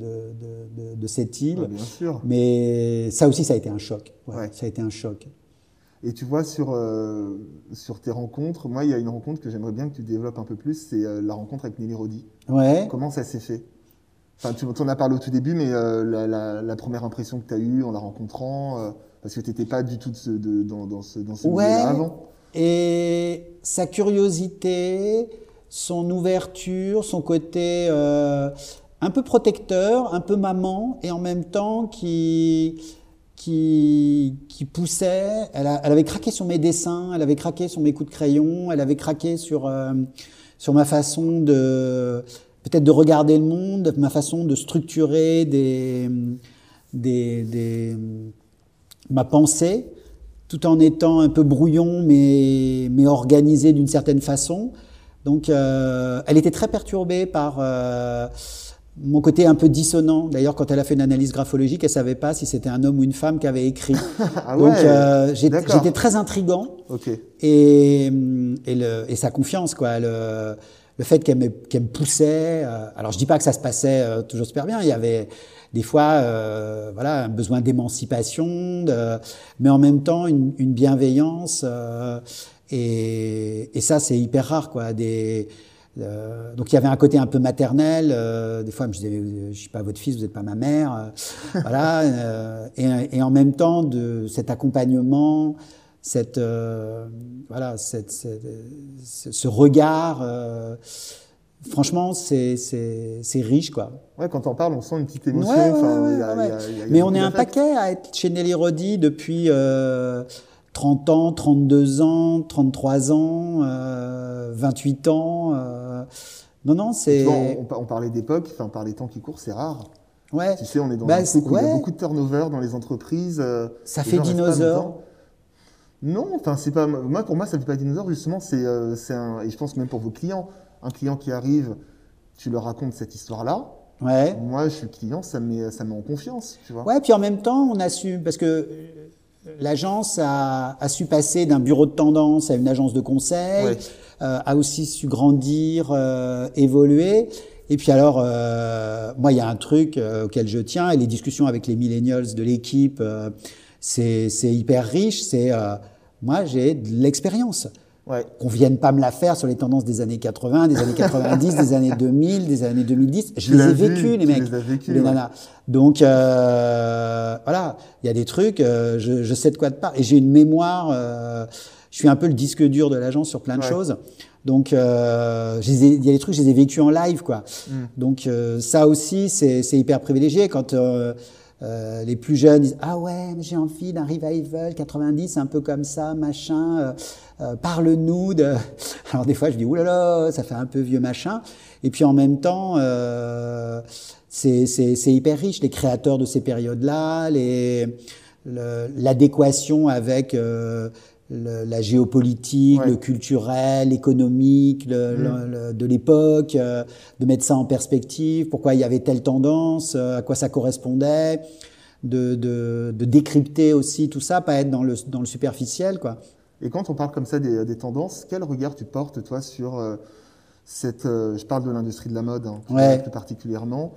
Speaker 2: de- de cette île.
Speaker 1: Ah, bien sûr.
Speaker 2: Mais ça aussi, ça a été un choc. Ouais,
Speaker 1: Ouais.
Speaker 2: Ça a été un choc.
Speaker 1: Et tu vois, sur, euh, sur tes rencontres, moi, il y a une rencontre que j'aimerais bien que tu développes un peu plus, c'est euh, la rencontre avec Nelly Rodi.
Speaker 2: Ouais.
Speaker 1: Comment ça s'est fait? Enfin, tu en as parlé au tout début, mais euh, la, la- la première impression que tu as eue en la rencontrant, euh, parce que tu n'étais pas du tout de ce- de- dans, dans ce, dans ce
Speaker 2: Ouais.
Speaker 1: milieu-là avant.
Speaker 2: Et sa curiosité, son ouverture, son côté euh, un peu protecteur, un peu maman, et en même temps qui qui, qui poussait. Elle, a- elle avait craqué sur mes dessins, elle avait craqué sur mes coups de crayon, elle avait craqué sur sur ma façon de peut-être de regarder le monde, ma façon de structurer des des, des ma pensée, tout en étant un peu brouillon, mais, mais organisé d'une certaine façon. Donc, euh, elle était très perturbée par euh, mon côté un peu dissonant. D'ailleurs, quand elle a fait une analyse graphologique, elle savait pas si c'était un homme ou une femme qui avait écrit.
Speaker 1: Ah
Speaker 2: Donc,
Speaker 1: ouais,
Speaker 2: euh, j'étais très intrigant et, et, le, et sa confiance, quoi. Le, le fait qu'elle me, poussait. alors je dis pas que ça se passait toujours super bien. Il y avait des fois, voilà, un besoin d'émancipation, mais en même temps une, une bienveillance. et, et ça, c'est hyper rare, quoi. Des euh, donc il y avait un côté un peu maternel. Euh, des fois, je disais, je suis pas votre fils, vous n'êtes pas ma mère. Euh, voilà. Euh, et, et, en même temps, de cet accompagnement, cette euh, voilà, cette, cette, ce regard. franchement, c'est c'est riche, quoi.
Speaker 1: Ouais, quand on parle, on sent une petite émotion.
Speaker 2: Ouais, ouais, y a, y a, y a, Mais on est un paquet à être chez Nelly Rodi depuis. 30 ans, 32 ans, 33 ans, euh, 28 ans. Euh, non, non, c'est.
Speaker 1: On, on, parlait d'époque, enfin, par les temps qui courent, c'est rare.
Speaker 2: Ouais.
Speaker 1: Tu sais, on est dans bah, un où il y a beaucoup de turnover dans les entreprises. Euh,
Speaker 2: ça fait dinosaure.
Speaker 1: Non, enfin, c'est pas. Moi, pour moi, ça fait pas dinosaure, justement, c'est euh, un. Et je pense même pour vos clients. Un client qui arrive, tu leur racontes cette histoire-là.
Speaker 2: Ouais.
Speaker 1: Moi, je suis client, ça me met, ça met en confiance, tu vois.
Speaker 2: Ouais, puis en même temps, on a su, parce que L'agence a, a, su passer d'un bureau de tendance à une agence de conseil, euh, a aussi su grandir, euh, évoluer. Et puis alors, euh, moi, il y a un truc euh, auquel je tiens, et les discussions avec les millennials de l'équipe, euh, c'est hyper riche. C'est moi, j'ai de l'expérience.
Speaker 1: Ouais.
Speaker 2: Qu'on vienne pas me la faire sur les tendances des années 80, des années 90, des années 2000, des années 2010. Je les ai vécues, les mecs,
Speaker 1: les, vécu,
Speaker 2: les nanas. Donc euh, voilà, il y a des trucs, euh, je, je, sais de quoi te parler. Et j'ai une mémoire. Euh, je suis un peu le disque dur de l'agence sur plein de ouais. choses. Donc euh, il y a des trucs, je les ai vécus en live, quoi. Mm. Donc euh, ça aussi, c'est hyper privilégié quand euh, euh, les plus jeunes disent ah ouais j'ai envie d'un revival 90 un peu comme ça machin euh, euh, parle-nous de alors des fois je dis oulala ça fait un peu vieux machin. Et puis en même temps euh, c'est hyper riche les créateurs de ces périodes là les l'adéquation avec euh, le, la géopolitique, ouais. le culturel, l'économique le, mmh. le, de l'époque, euh, de mettre ça en perspective, pourquoi il y avait telle tendance, euh, à quoi ça correspondait, de, de, de, décrypter aussi tout ça, pas être dans le, dans le superficiel. Quoi.
Speaker 1: Et quand on parle comme ça des, des tendances, quel regard tu portes, toi, sur euh, cette... Je parle de l'industrie de la mode, hein,
Speaker 2: ouais.
Speaker 1: plus particulièrement.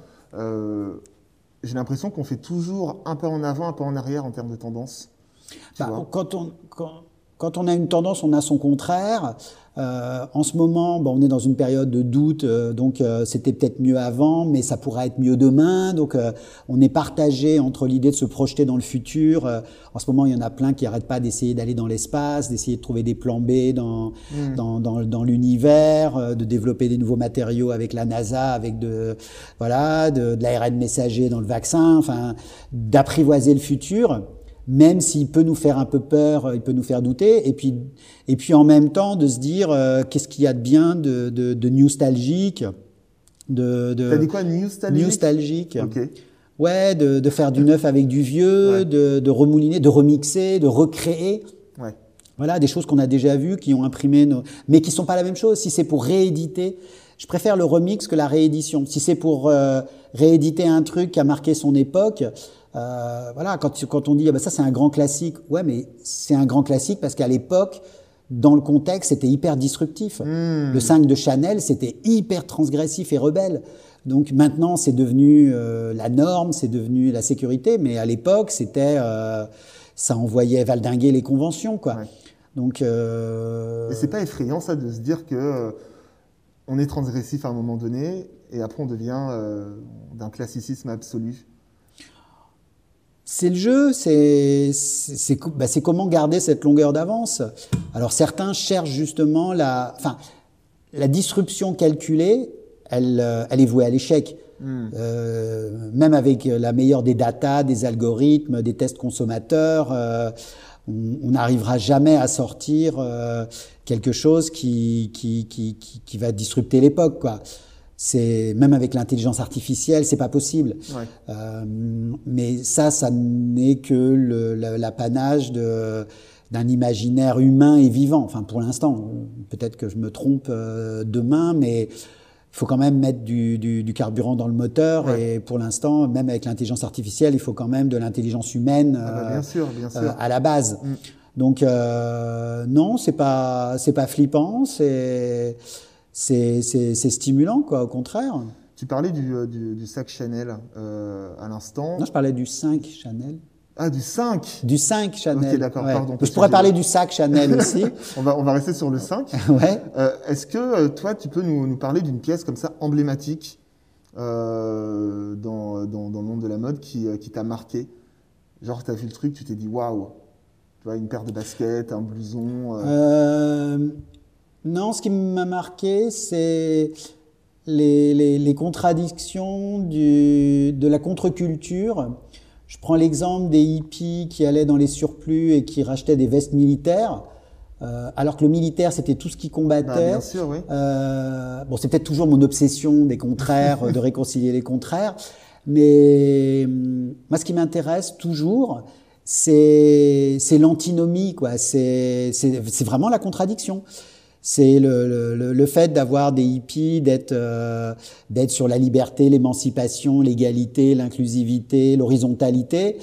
Speaker 1: J'ai l'impression qu'on fait toujours un pas en avant, un pas en arrière en termes de tendance.
Speaker 2: Bah, quand on... Quand quand on a une tendance, on a son contraire. Euh, en ce moment, bon, on est dans une période de doute, euh, donc euh, c'était peut-être mieux avant, mais ça pourrait être mieux demain. Donc euh, on est partagé entre l'idée de se projeter dans le futur. Euh, en ce moment, il y en a plein qui n'arrêtent pas d'essayer d'aller dans l'espace, d'essayer de trouver des plans B dans, mmh. dans, dans, dans l'univers, euh, de développer des nouveaux matériaux avec la NASA, avec de, voilà, de, de l'ARN messager dans le vaccin, enfin, d'apprivoiser le futur même s'il peut nous faire un peu peur, il peut nous faire douter, et puis, et puis en même temps de se dire euh, qu'est-ce qu'il y a de bien, de, de, de nostalgique, de, de
Speaker 1: T'as dit quoi, nostalgique?
Speaker 2: Nostalgique.
Speaker 1: Okay.
Speaker 2: Ouais, de, de faire du neuf avec du vieux,
Speaker 1: ouais.
Speaker 2: de, de remouliner, de remixer, de recréer.
Speaker 1: Ouais.
Speaker 2: Voilà, des choses qu'on a déjà vues, qui ont imprimé, nos... mais qui sont pas la même chose. Si c'est pour rééditer, je préfère le remix que la réédition. Si c'est pour euh, rééditer un truc qui a marqué son époque, euh, voilà, quand, quand on dit ah ben ça c'est un grand classique, ouais, mais c'est un grand classique parce qu'à l'époque, dans le contexte, c'était hyper disruptif.
Speaker 1: Mmh.
Speaker 2: Le 5 de Chanel, c'était hyper transgressif et rebelle. Donc maintenant, c'est devenu euh, la norme, c'est devenu la sécurité, mais à l'époque, c'était euh, ça envoyait valdinguer les conventions, quoi.
Speaker 1: Ouais.
Speaker 2: Donc.
Speaker 1: Et c'est pas effrayant ça de se dire que on est transgressif à un moment donné et après on devient d'un classicisme absolu.
Speaker 2: C'est le jeu, c'est bah comment garder cette longueur d'avance. Alors certains cherchent justement la, enfin, la disruption calculée, elle, euh, elle est vouée à l'échec.
Speaker 1: Mm.
Speaker 2: Euh, même avec la meilleure des datas, des algorithmes, des tests consommateurs, euh, on n'arrivera jamais à sortir euh, quelque chose qui, qui, qui, qui, qui va disrupter l'époque, quoi. C'est même avec l'intelligence artificielle, c'est pas possible.
Speaker 1: Ouais.
Speaker 2: Euh, mais ça, ça n'est que l'apanage de d'un imaginaire humain et vivant. Enfin, pour l'instant, peut-être que je me trompe euh, demain, mais il faut quand même mettre du, du, du carburant dans le moteur.
Speaker 1: Ouais.
Speaker 2: Et pour l'instant, même avec l'intelligence artificielle, il faut quand même de l'intelligence humaine
Speaker 1: ah bah, bien sûr, bien sûr.
Speaker 2: Euh, à la base.
Speaker 1: Mm.
Speaker 2: Donc non, c'est pas c'est pas flippant, c'est c'est stimulant, quoi, au contraire.
Speaker 1: Tu parlais du, du, sac Chanel à l'instant.
Speaker 2: Non, je parlais du 5 Chanel.
Speaker 1: Ah, du 5
Speaker 2: Du 5 Chanel.
Speaker 1: Ok, d'accord, pardon.
Speaker 2: Je pourrais parler du sac Chanel aussi.
Speaker 1: on, va, on va rester sur le 5.
Speaker 2: ouais.
Speaker 1: Est-ce que toi, tu peux nous, nous parler d'une pièce comme ça emblématique euh, dans, dans, dans, le monde de la mode qui, qui t'a marqué? Genre, tu as vu le truc, tu t'es dit waouh Tu vois, une paire de baskets, un blouson
Speaker 2: euh... Non, ce qui m'a marqué, c'est les, les, les, contradictions du, de la contre-culture. Je prends l'exemple des hippies qui allaient dans les surplus et qui rachetaient des vestes militaires. Euh, alors que le militaire, c'était tout ce qui combattait. Bah,
Speaker 1: bien sûr, oui.
Speaker 2: Euh, bon, c'est peut-être toujours mon obsession des contraires, de réconcilier les contraires. Mais hum, moi, ce qui m'intéresse toujours, c'est l'antinomie, quoi. C'est vraiment la contradiction. C'est le, le, le, fait d'avoir des hippies, d'être euh, d'être sur la liberté, l'émancipation, l'égalité, l'inclusivité, l'horizontalité,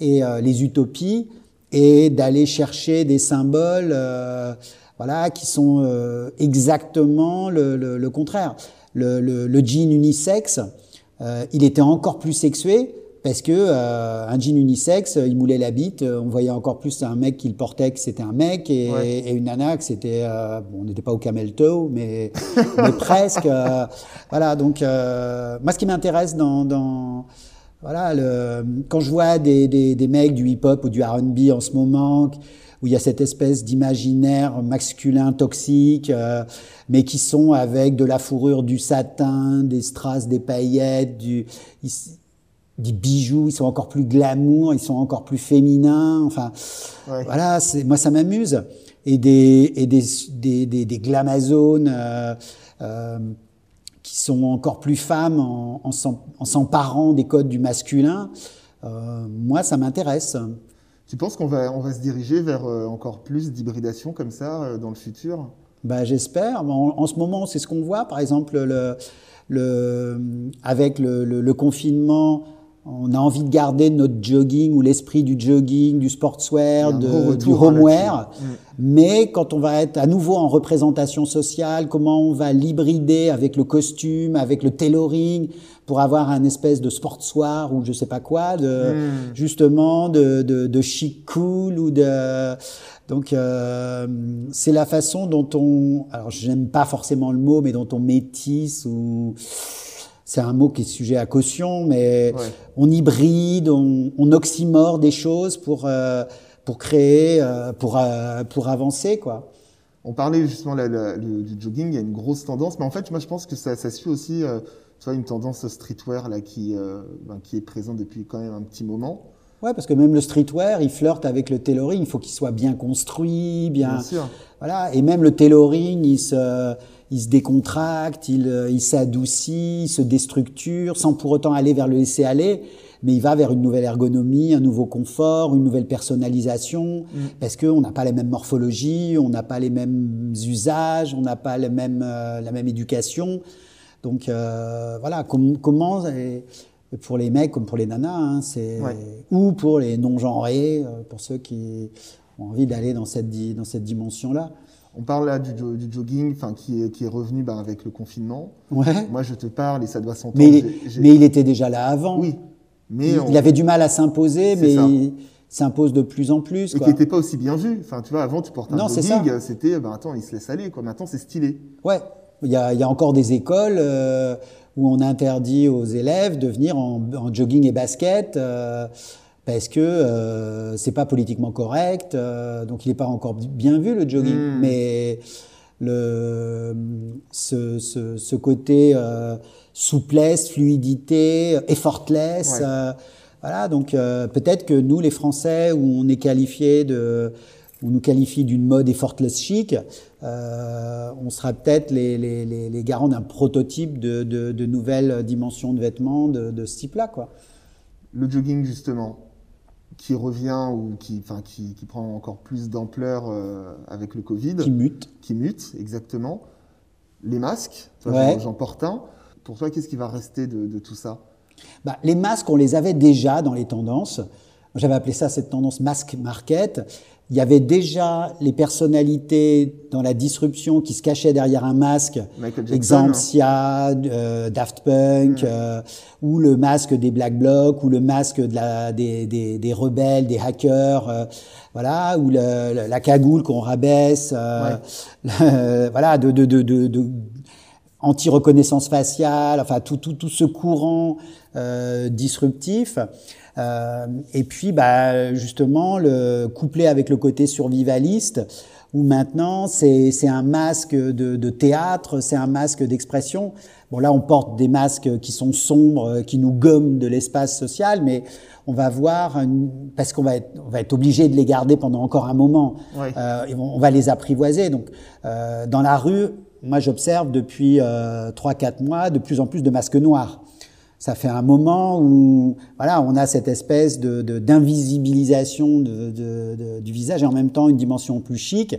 Speaker 2: et euh, les utopies et d'aller chercher des symboles euh, voilà, qui sont euh, exactement le, le, contraire. Le, le, jean unisexe, euh, il était encore plus sexué parce que euh, un jean unisexe, il moulait la bite, on voyait encore plus un mec qui le portait que c'était un mec et, et, une nana que c'était, bon, on n'était pas au camel toe, mais, mais presque. voilà, donc moi ce qui m'intéresse dans, dans voilà, le, quand je vois des, des, des mecs du hip-hop ou du R&B en ce moment, où il y a cette espèce d'imaginaire masculin toxique, euh, mais qui sont avec de la fourrure, du satin, des strass, des paillettes, du, des bijoux, ils sont encore plus glamour, ils sont encore plus féminins. Enfin, voilà, c'est, moi ça m'amuse. Et des, et des, des, des, des glamazones. Euh, euh, qui sont encore plus femmes en, en s'emparant des codes du masculin, euh, moi, ça m'intéresse.
Speaker 1: Tu penses qu'on va, on va se diriger vers encore plus d'hybridation comme ça dans le futur?
Speaker 2: Bah, J'espère. En, en, ce moment, c'est ce qu'on voit. Par exemple, le, le, avec le, le, le confinement, on a envie de garder notre jogging ou l'esprit du jogging, du sportswear, de, du homeware. Mm. Mais quand on va être à nouveau en représentation sociale, comment on va l'hybrider avec le costume, avec le tailoring, pour avoir un espèce de sportswear ou je sais pas quoi, de mm. justement de, de, de, chic cool ou de donc euh, c'est la façon dont on alors j'aime pas forcément le mot mais dont on métisse ou c'est un mot qui est sujet à caution, mais on hybride, on, on, oxymore des choses pour euh, pour créer, euh, pour euh, pour avancer, quoi.
Speaker 1: On parlait justement là, du jogging, il y a une grosse tendance, mais en fait, moi, je pense que ça, ça suit aussi, tu vois, une tendance streetwear là qui ben, qui est présente depuis quand même un petit moment.
Speaker 2: Ouais, parce que même le streetwear, il flirte avec le tailoring. Il faut qu'il soit bien construit, bien.
Speaker 1: Bien sûr.
Speaker 2: Voilà. Et même le tailoring, il se il se décontracte, il, euh, il s'adoucit, il se déstructure, sans pour autant aller vers le laisser aller, mais il va vers une nouvelle ergonomie, un nouveau confort, une nouvelle personnalisation, mm. parce qu'on n'a pas la même morphologie, on n'a pas les mêmes usages, on n'a pas euh, la même éducation. Donc euh, voilà, comment pour les mecs comme pour les nanas, hein, c'est ou pour les non genrés, euh, pour ceux qui ont envie d'aller dans cette dans cette dimension là.
Speaker 1: On parle là du, du jogging, enfin qui est, qui est revenu bah, avec le confinement.
Speaker 2: Ouais.
Speaker 1: Moi, je te parle et ça doit s'entendre.
Speaker 2: Mais, mais, il était déjà là avant.
Speaker 1: Oui. Mais
Speaker 2: il, il avait du mal à s'imposer, mais il s'impose de plus en plus.
Speaker 1: Et qui n'était pas aussi bien vu. Enfin, tu vois, avant, tu portais un jogging, c'était, ben attends, il se laisse aller. Quoi. Maintenant, c'est stylé.
Speaker 2: Ouais. Il y a, il y a encore des écoles euh, où on interdit aux élèves de venir en, en jogging et basket. Euh, parce que euh, c'est pas politiquement correct, euh, donc il n'est pas encore bien vu le jogging. Hmm. Mais le ce, ce, ce côté euh, souplesse, fluidité, effortless, euh, voilà. Donc euh, peut-être que nous, les Français, où on est qualifié de on nous qualifie d'une mode effortless chic, euh, on sera peut-être les, les, les, les garants d'un prototype de, de, de, nouvelles dimensions de vêtements de, de ce type-là. Quoi.
Speaker 1: Le jogging, justement, qui revient ou qui, enfin, qui, qui prend encore plus d'ampleur euh, avec le Covid.
Speaker 2: Qui mute.
Speaker 1: Qui mute, exactement. Les masques,
Speaker 2: ouais.
Speaker 1: j'en porte un. Pour toi, qu'est-ce qui va rester de, de tout ça?
Speaker 2: Bah, Les masques, on les avait déjà dans les tendances. j'avais appelé ça cette tendance mask market. Il y avait déjà les personnalités dans la disruption qui se cachaient derrière un masque. Exemple Sia, euh, Daft Punk, euh, ou le masque des Black Blocs, ou le masque de la, des, des, des rebelles, des hackers, euh, voilà, ou le, la cagoule qu'on rabaisse, voilà, de, de, de, de anti-reconnaissance faciale, enfin tout, tout, tout ce courant disruptif. Euh, et puis, bah, justement, le couplé avec le côté survivaliste, où maintenant c'est un masque de, de théâtre, c'est un masque d'expression. Bon, là, on porte des masques qui sont sombres, qui nous gomment de l'espace social, mais on va voir, parce qu'on va être, on va être obligé de les garder pendant encore un moment. Euh, on, va les apprivoiser. Donc, euh, dans la rue, moi, j'observe depuis euh, 3-4 mois de plus en plus de masques noirs. Ça fait un moment où voilà, on a cette espèce de d'invisibilisation de, de, du visage et en même temps une dimension plus chic.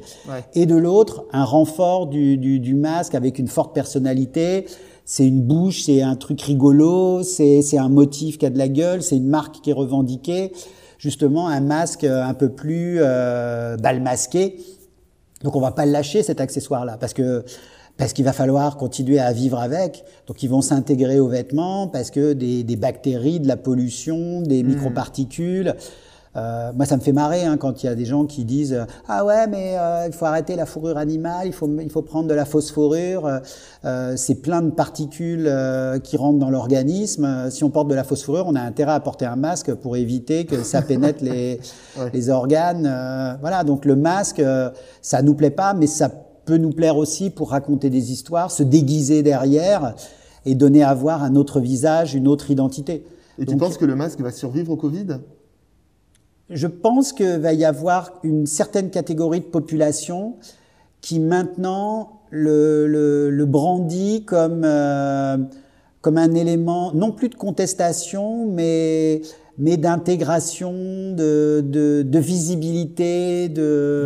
Speaker 2: Et de l'autre, un renfort du, du, du, masque avec une forte personnalité. C'est une bouche, c'est un truc rigolo, c'est un motif qui a de la gueule, c'est une marque qui est revendiquée. Justement, un masque un peu plus euh, bal masqué. Donc on va pas le lâcher cet accessoire-là parce que parce qu'il va falloir continuer à vivre avec. Donc ils vont s'intégrer aux vêtements parce que des, des, bactéries, de la pollution, des mmh. microparticules. Euh, moi, ça me fait marrer hein, quand il y a des gens qui disent ah ouais, mais euh, il faut arrêter la fourrure animale, il faut il faut prendre de la fausse fourrure. Euh, c'est plein de particules euh, qui rentrent dans l'organisme. Si on porte de la fausse fourrure, on a intérêt à porter un masque pour éviter que ça pénètre les ouais. les organes. Euh, voilà, donc le masque, ça nous plaît pas, mais ça peut nous plaire aussi pour raconter des histoires, se déguiser derrière et donner à voir un autre visage, une autre identité.
Speaker 1: Et tu penses que le masque va survivre au Covid?
Speaker 2: Je pense qu'il va y avoir une certaine catégorie de population qui maintenant le, le, le brandit comme, euh, comme un élément, non plus de contestation, mais mais d'intégration, de, de, de, visibilité, de,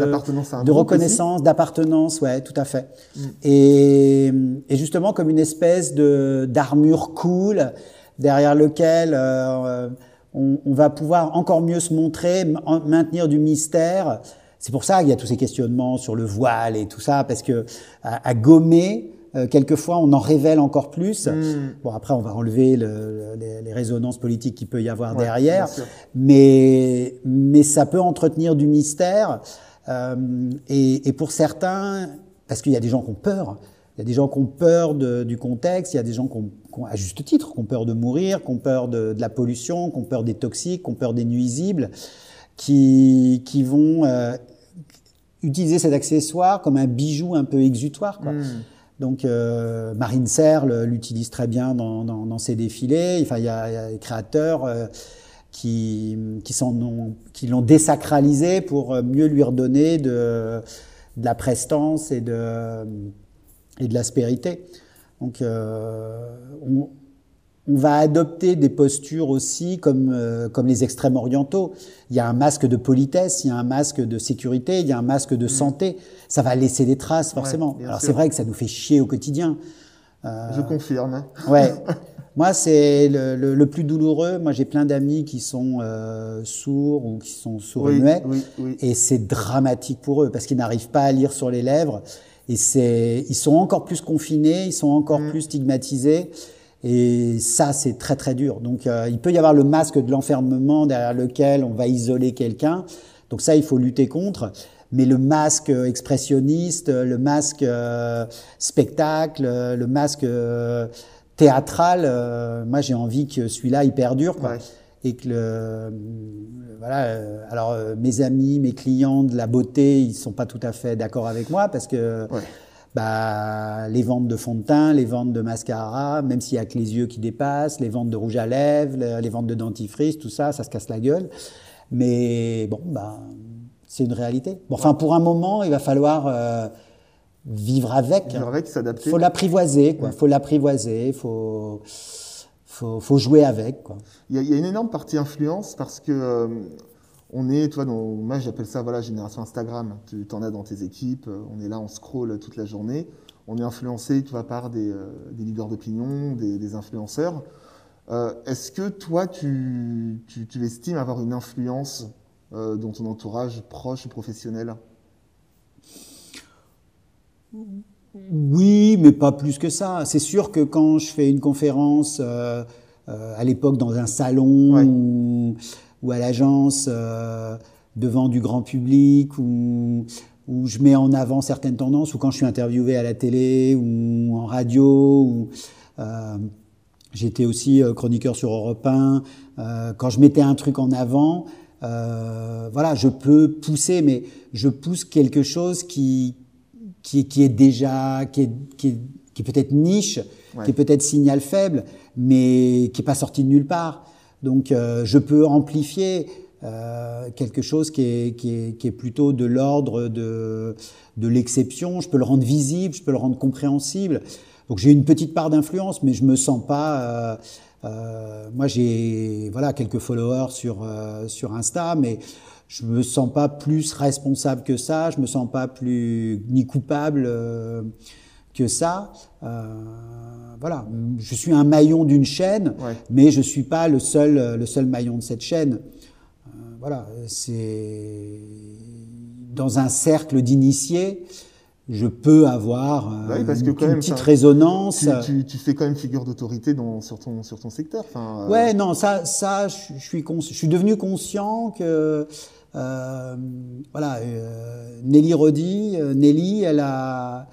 Speaker 2: de reconnaissance, d'appartenance, ouais, tout à fait. Mm. Et, et, justement comme une espèce de d'armure cool derrière lequel euh, on, on, va pouvoir encore mieux se montrer, maintenir du mystère. C'est pour ça qu'il y a tous ces questionnements sur le voile et tout ça, parce que à, à gommer euh, quelquefois, on en révèle encore plus. Hmm. Bon, après, on va enlever le, les, les, résonances politiques qu'il peut y avoir ouais, derrière, mais mais ça peut entretenir du mystère. Euh, et, et, pour certains, parce qu'il y a des gens qui ont peur. Il y a des gens qui ont peur de, du contexte, il y a des gens qui ont, qui ont, à juste titre, qui ont peur de mourir, qui ont peur de, de, la pollution, qui ont peur des toxiques, qui ont peur des nuisibles, qui, qui vont euh, utiliser cet accessoire comme un bijou un peu exutoire. Quoi. Mmh. Donc euh, Marine Serre l'utilise très bien dans, ses défilés. Enfin, il y a, des créateurs euh, qui, qui, ont, qui l'ont désacralisé pour mieux lui redonner de, la prestance et de, et de l'aspérité. Donc euh, on, on va adopter des postures aussi comme, euh, comme les extrêmes orientaux. Il y a un masque de politesse, il y a un masque de sécurité, il y a un masque de mmh. santé. Ça va laisser des traces forcément. Ouais, Alors c'est vrai que ça nous fait chier au quotidien.
Speaker 1: Euh, Je confirme.
Speaker 2: Ouais. Moi, c'est le, le, le, plus douloureux. Moi, j'ai plein d'amis qui sont euh, sourds ou qui sont sourds-muets.
Speaker 1: Oui, oui, oui.
Speaker 2: Et c'est dramatique pour eux parce qu'ils n'arrivent pas à lire sur les lèvres. Et c'est, ils sont encore plus confinés, ils sont encore mmh. plus stigmatisés. Et ça, c'est très très dur. Donc, euh, il peut y avoir le masque de l'enfermement derrière lequel on va isoler quelqu'un. Donc ça, il faut lutter contre. Mais le masque expressionniste, le masque euh, spectacle, le masque euh, théâtral, euh, moi j'ai envie que celui-là il perdure. Quoi. Ouais. Et que le, voilà. Euh, alors mes amis, mes clients de la beauté, ils sont pas tout à fait d'accord avec moi parce que. Ouais bah, les ventes de fond de teint, les ventes de mascara, même s'il y a que les yeux qui dépassent, les ventes de rouge à lèvres, les ventes de dentifrice, tout ça, ça se casse la gueule. Mais bon, bah, c'est une réalité. Bon, enfin, pour un moment, il va falloir euh, vivre avec.
Speaker 1: Vivre avec, s'adapter.
Speaker 2: Faut l'apprivoiser, quoi. Ouais. Faut l'apprivoiser, faut, faut, faut jouer avec, quoi.
Speaker 1: Il y, a, il y a une énorme partie influence parce que euh, on est, toi, dans, moi j'appelle ça voilà génération Instagram. Tu en as dans tes équipes. On est là, on scroll toute la journée. On est influencé, tu vois, par des, euh, des leaders d'opinion, des, des, influenceurs. Euh, Est-ce que toi, tu, tu, tu, estimes avoir une influence euh, dans ton entourage proche ou professionnel?
Speaker 2: Oui, mais pas plus que ça. C'est sûr que quand je fais une conférence, euh, euh à l'époque dans un salon
Speaker 1: Ouais.
Speaker 2: Ou, à l'agence, euh, devant du grand public, ou où je mets en avant certaines tendances, ou quand je suis interviewé à la télé ou en radio, ou euh, j'étais aussi euh, chroniqueur sur Europe 1, euh, quand je mettais un truc en avant, euh, voilà, je peux pousser, mais je pousse quelque chose qui qui, qui est déjà qui est, qui est, qui est peut-être niche,
Speaker 1: Ouais.
Speaker 2: qui est peut-être signal faible, mais qui est pas sorti de nulle part. Donc euh, je peux amplifier euh, quelque chose qui est, plutôt de l'ordre de, de l'exception. Je peux le rendre visible, je peux le rendre compréhensible. Donc j'ai une petite part d'influence, mais je me sens pas. Euh, moi j'ai voilà quelques followers sur sur Insta, mais je me sens pas plus responsable que ça. Je me sens pas plus ni coupable. Euh, que ça, euh, voilà, je suis un maillon d'une chaîne,
Speaker 1: Ouais.
Speaker 2: mais je suis pas le seul, le seul maillon de cette chaîne. Euh, voilà, c'est dans un cercle d'initiés, je peux avoir euh,
Speaker 1: Bah oui, parce que
Speaker 2: une,
Speaker 1: quand
Speaker 2: une
Speaker 1: même,
Speaker 2: petite
Speaker 1: ça-
Speaker 2: résonance.
Speaker 1: tu, tu, tu fais quand même figure d'autorité dans- sur, ton, sur ton secteur. Enfin, euh,
Speaker 2: Ouais, non, ça, ça, je, suis cons- je suis devenu conscient que, euh, voilà, euh, Nelly Rodi, euh, Nelly, elle a, euh,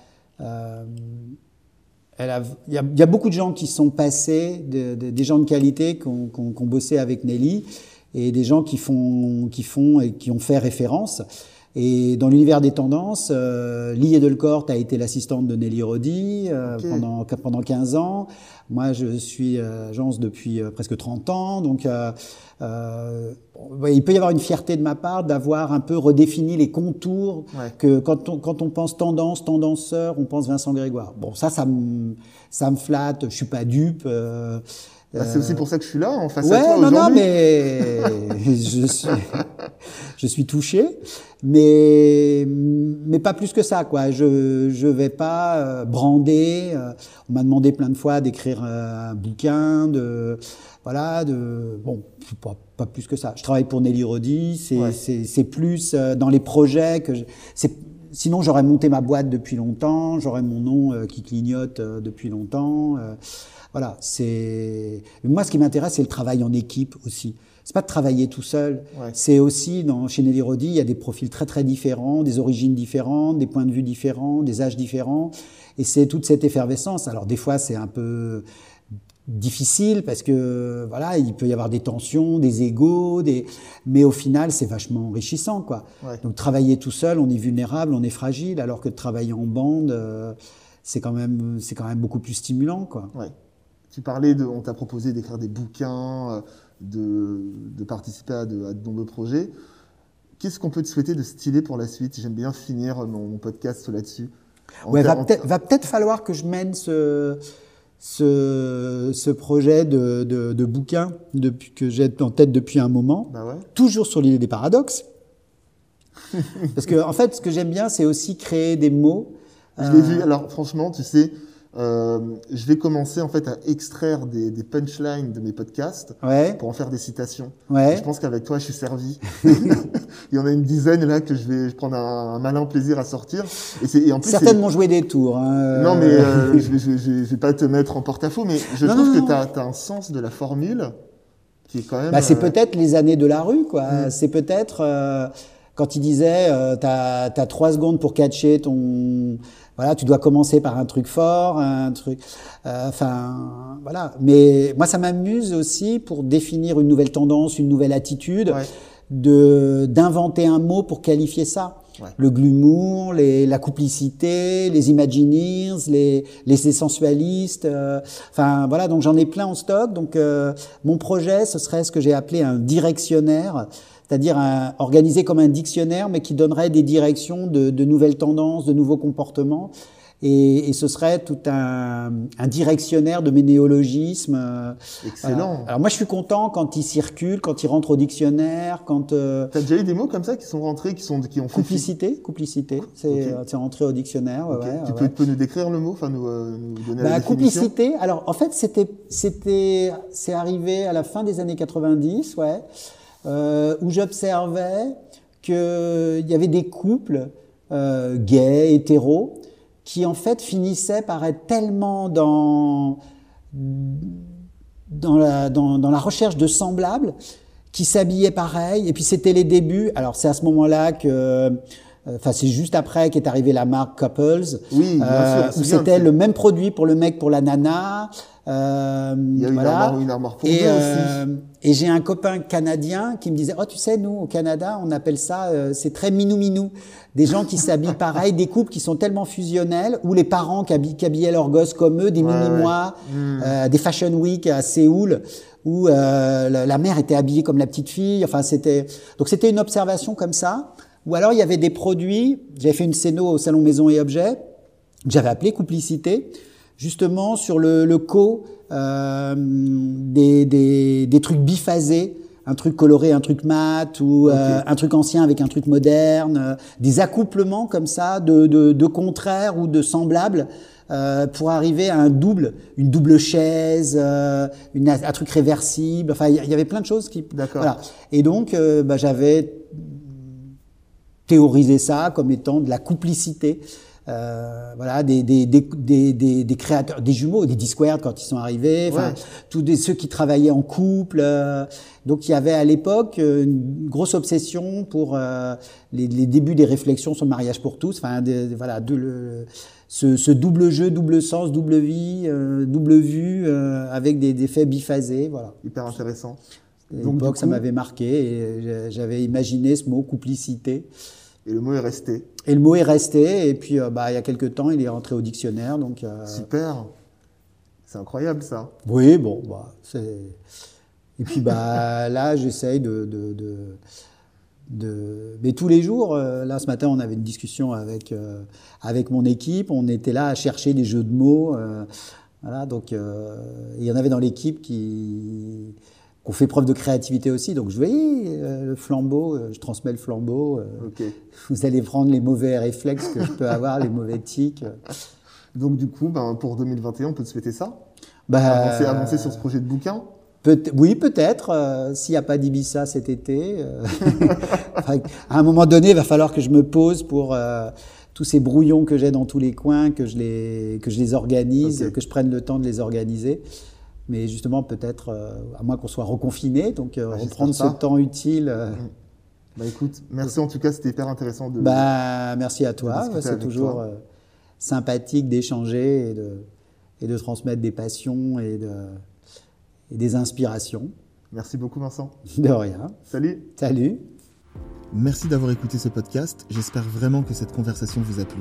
Speaker 2: elle a, il y a, il y a beaucoup de gens qui sont passés, de- de- des gens de qualité qui ont, qui qui ont bossé avec Nelly, et des gens qui font, qui font et qui ont fait référence. Et dans l'univers des tendances, euh, Lee Edelcourt a été l'assistante de Nelly Rodi euh, pendant, pendant 15 ans. Moi, je suis euh, agence depuis euh, presque 30 ans. Donc, il peut y avoir une fierté de ma part d'avoir un peu redéfini les contours
Speaker 1: Ouais.
Speaker 2: que quand on, quand on pense tendance, tendanceur, on pense Vincent Grégoire. Bon, ça, ça me, ça me flatte. Je suis pas dupe.
Speaker 1: Bah, c'est aussi pour ça que je suis là, en face à
Speaker 2: Ouais,
Speaker 1: toi
Speaker 2: non, non,
Speaker 1: aujourd'hui.
Speaker 2: mais je suis, je suis touché, mais mais pas plus que ça, quoi. Je je vais pas euh, brander. euh, on m'a demandé plein de fois d'écrire euh, un bouquin, de voilà, de bon, pas, pas plus que ça. Je travaille pour Nelly Rodi. C'est
Speaker 1: Ouais.
Speaker 2: c'est plus dans les projets que c'est. Sinon, j'aurais monté ma boîte depuis longtemps, j'aurais mon nom euh, qui clignote euh, depuis longtemps. euh, voilà, c'est moi ce qui m'intéresse, c'est le travail en équipe aussi. C'est pas de travailler tout seul.
Speaker 1: Ouais.
Speaker 2: C'est aussi dans chez Nelly Rodi, il y a des profils très très différents, des origines différentes, des points de vue différents, des âges différents, et c'est toute cette effervescence. Alors des fois, c'est un peu difficile parce que voilà, il peut y avoir des tensions, des égaux, des mais au final, c'est vachement enrichissant quoi.
Speaker 1: Ouais.
Speaker 2: Donc travailler tout seul, on est vulnérable, on est fragile, alors que de travailler en bande, euh, c'est quand même c'est quand même beaucoup plus stimulant quoi.
Speaker 1: Ouais. Tu parlais de, on t'a proposé d'écrire des bouquins, euh, de, de participer à de, à de nombreux projets. Qu'est-ce qu'on peut te souhaiter de stylé pour la suite? J'aime bien finir mon, mon podcast là-dessus.
Speaker 2: Ouais, peut-être va peut-être falloir que je mène ce ce, ce projet de, de, de bouquin depuis, que j'ai en tête depuis un moment,
Speaker 1: Bah ouais.
Speaker 2: toujours sur l'idée des paradoxes. Parce que en fait, ce que j'aime bien, c'est aussi créer des mots.
Speaker 1: Je l'ai
Speaker 2: Euh,
Speaker 1: vu. Alors franchement, tu sais, euh, je vais commencer en fait à extraire des, des punchlines de mes podcasts
Speaker 2: Ouais,
Speaker 1: pour en faire des citations.
Speaker 2: ouais.
Speaker 1: Je pense qu'avec toi, je suis servi. Il y en a une dizaine là que je vais prendre un, un malin plaisir à sortir. Et, c'est, et en plus, c'est-
Speaker 2: Certaines m'ont joué des tours. hein.
Speaker 1: Non, mais euh, je, je, vais- je je vais pas te mettre en porte-à-faux, mais je
Speaker 2: Non,
Speaker 1: trouve
Speaker 2: non,
Speaker 1: que tu as, un sens de la formule qui est quand même.
Speaker 2: Bah, c'est
Speaker 1: euh,
Speaker 2: peut-être les années de la rue, quoi.
Speaker 1: Mm.
Speaker 2: C'est peut-être quand il disait, euh, t'as as trois secondes pour catcher ton, voilà, tu dois commencer par un truc fort, un truc, euh, enfin, voilà. Mais moi, ça m'amuse aussi pour définir une nouvelle tendance, une nouvelle attitude,
Speaker 1: Ouais.
Speaker 2: de d'inventer un mot pour qualifier ça.
Speaker 1: Ouais.
Speaker 2: Le glamour, les, la complicité, les imagineers, les, les essentialistes. euh, Enfin voilà, donc j'en ai plein en stock. Donc euh, mon projet, ce serait ce que j'ai appelé un directionnaire, c'est-à-dire organisé comme un dictionnaire, mais qui donnerait des directions de, de nouvelles tendances, de nouveaux comportements. Et, et, ce serait tout un, un directionnaire de mes néologismes. Euh,
Speaker 1: Excellent.
Speaker 2: Alors moi, je suis content quand il circule, quand il rentre au dictionnaire, quand. Euh,
Speaker 1: T'as déjà eu des mots comme ça qui sont rentrés, qui sont qui ont
Speaker 2: complicité, complicité, c'est okay. rentré au dictionnaire.
Speaker 1: Okay.
Speaker 2: Ouais,
Speaker 1: tu,
Speaker 2: ouais.
Speaker 1: Peux, tu, peux, nous décrire le mot, enfin nous, euh, nous donner
Speaker 2: bah,
Speaker 1: la
Speaker 2: définition. Complicité. Alors en fait, c'était c'était c'est arrivé à la fin des années 90, ouais, euh, où j'observais que il y avait des couples euh, gays, hétéros, qui en fait finissaient par être tellement dans dans, dans la recherche de semblables, qui s'habillaient pareil. Et puis c'était les débuts. Alors c'est à ce moment-là que Enfin, c'est juste après qu'est arrivée la marque Couples,
Speaker 1: oui,
Speaker 2: euh,
Speaker 1: sûr,
Speaker 2: où c'était le même produit pour le mec, pour la nana.
Speaker 1: Euh, Il y a une, voilà. armoire, une armoire pour
Speaker 2: et, euh,
Speaker 1: aussi.
Speaker 2: Et j'ai un copain canadien qui me disait, oh tu sais, nous au Canada, on appelle ça, euh, c'est très minou minou. Des gens qui s'habillent pareil, des couples qui sont tellement fusionnels, ou les parents qui, habillent, qui habillaient leurs gosses comme eux, des
Speaker 1: Ouais,
Speaker 2: mini-mois,
Speaker 1: ouais. Mmh.
Speaker 2: euh, des fashion week à Séoul, où euh, la, la mère était habillée comme la petite fille. Enfin, c'était donc c'était une observation comme ça. Ou alors il y avait des produits, j'avais fait une scéno au salon Maison et Objets, que j'avais appelé Complicité, justement sur le, le co euh, des, des, des, trucs biphasés, un truc coloré, un truc mat, ou euh, un truc ancien avec un truc moderne, euh, des accouplements comme ça de, de, de contraires ou de semblables. Euh, pour arriver à un double, une double chaise, euh, une, un truc réversible. Enfin, il y, y, avait plein de choses qui.
Speaker 1: D'accord.
Speaker 2: Voilà. Et donc, euh, bah, j'avais théoriser ça comme étant de la complicité. Euh, voilà, des, des, des, des, créateurs, des jumeaux, des Discord quand ils sont arrivés, enfin,
Speaker 1: Ouais.
Speaker 2: tous des, ceux qui travaillaient en couple. euh, donc il y avait à l'époque euh, une grosse obsession pour euh, les, les débuts des réflexions sur le mariage pour tous. Enfin, voilà, de, le, ce, ce double jeu, double sens, double vie, euh, double vue, euh, avec des, des faits biphasés. Voilà.
Speaker 1: Hyper intéressant.
Speaker 2: L'époque, ça m'avait marqué et j'avais imaginé ce mot complicité.
Speaker 1: Et le mot est resté.
Speaker 2: Et le mot est resté, et puis euh, bah, il y a quelques temps, il est rentré au dictionnaire. Donc, euh,
Speaker 1: Super. C'est incroyable ça.
Speaker 2: oui, bon, bah, c'est. Et puis bah, là, j'essaye de, de, de, de- Mais tous les jours, euh, là, ce matin, on avait une discussion avec, avec mon équipe, on était là à chercher des jeux de mots. voilà, donc il y en avait dans l'équipe qui. Qui ont fait preuve de créativité aussi. Donc je voyais euh, le flambeau, euh, je transmets le flambeau. euh, vous allez prendre les mauvais réflexes que je peux avoir, les mauvais tics.
Speaker 1: Donc du coup, ben, pour 2021, on peut te souhaiter ça?
Speaker 2: Bah,
Speaker 1: Avancer, avancer sur ce projet de bouquin?
Speaker 2: peut oui, peut-être. euh, S'il n'y a pas d'Ibiza cet été, euh, enfin, à un moment donné, il va falloir que je me pose pour euh, tous ces brouillons que j'ai dans tous les coins, que je les, que je les organise, que je prenne le temps de les organiser. Mais justement, peut-être, euh, à moins qu'on soit reconfiné, donc euh,
Speaker 1: Bah, j'espère
Speaker 2: reprendre ce
Speaker 1: pas.
Speaker 2: temps utile. euh,
Speaker 1: Bah écoute, merci en tout cas, c'était hyper intéressant de.
Speaker 2: Bah, merci à toi. C'est toujours
Speaker 1: toi.
Speaker 2: sympathique d'échanger et de, et de transmettre des passions et, de, et des inspirations.
Speaker 1: Merci beaucoup Vincent.
Speaker 2: De rien.
Speaker 1: Salut.
Speaker 2: Salut.
Speaker 1: Merci d'avoir écouté ce podcast. J'espère vraiment que cette conversation vous a plu.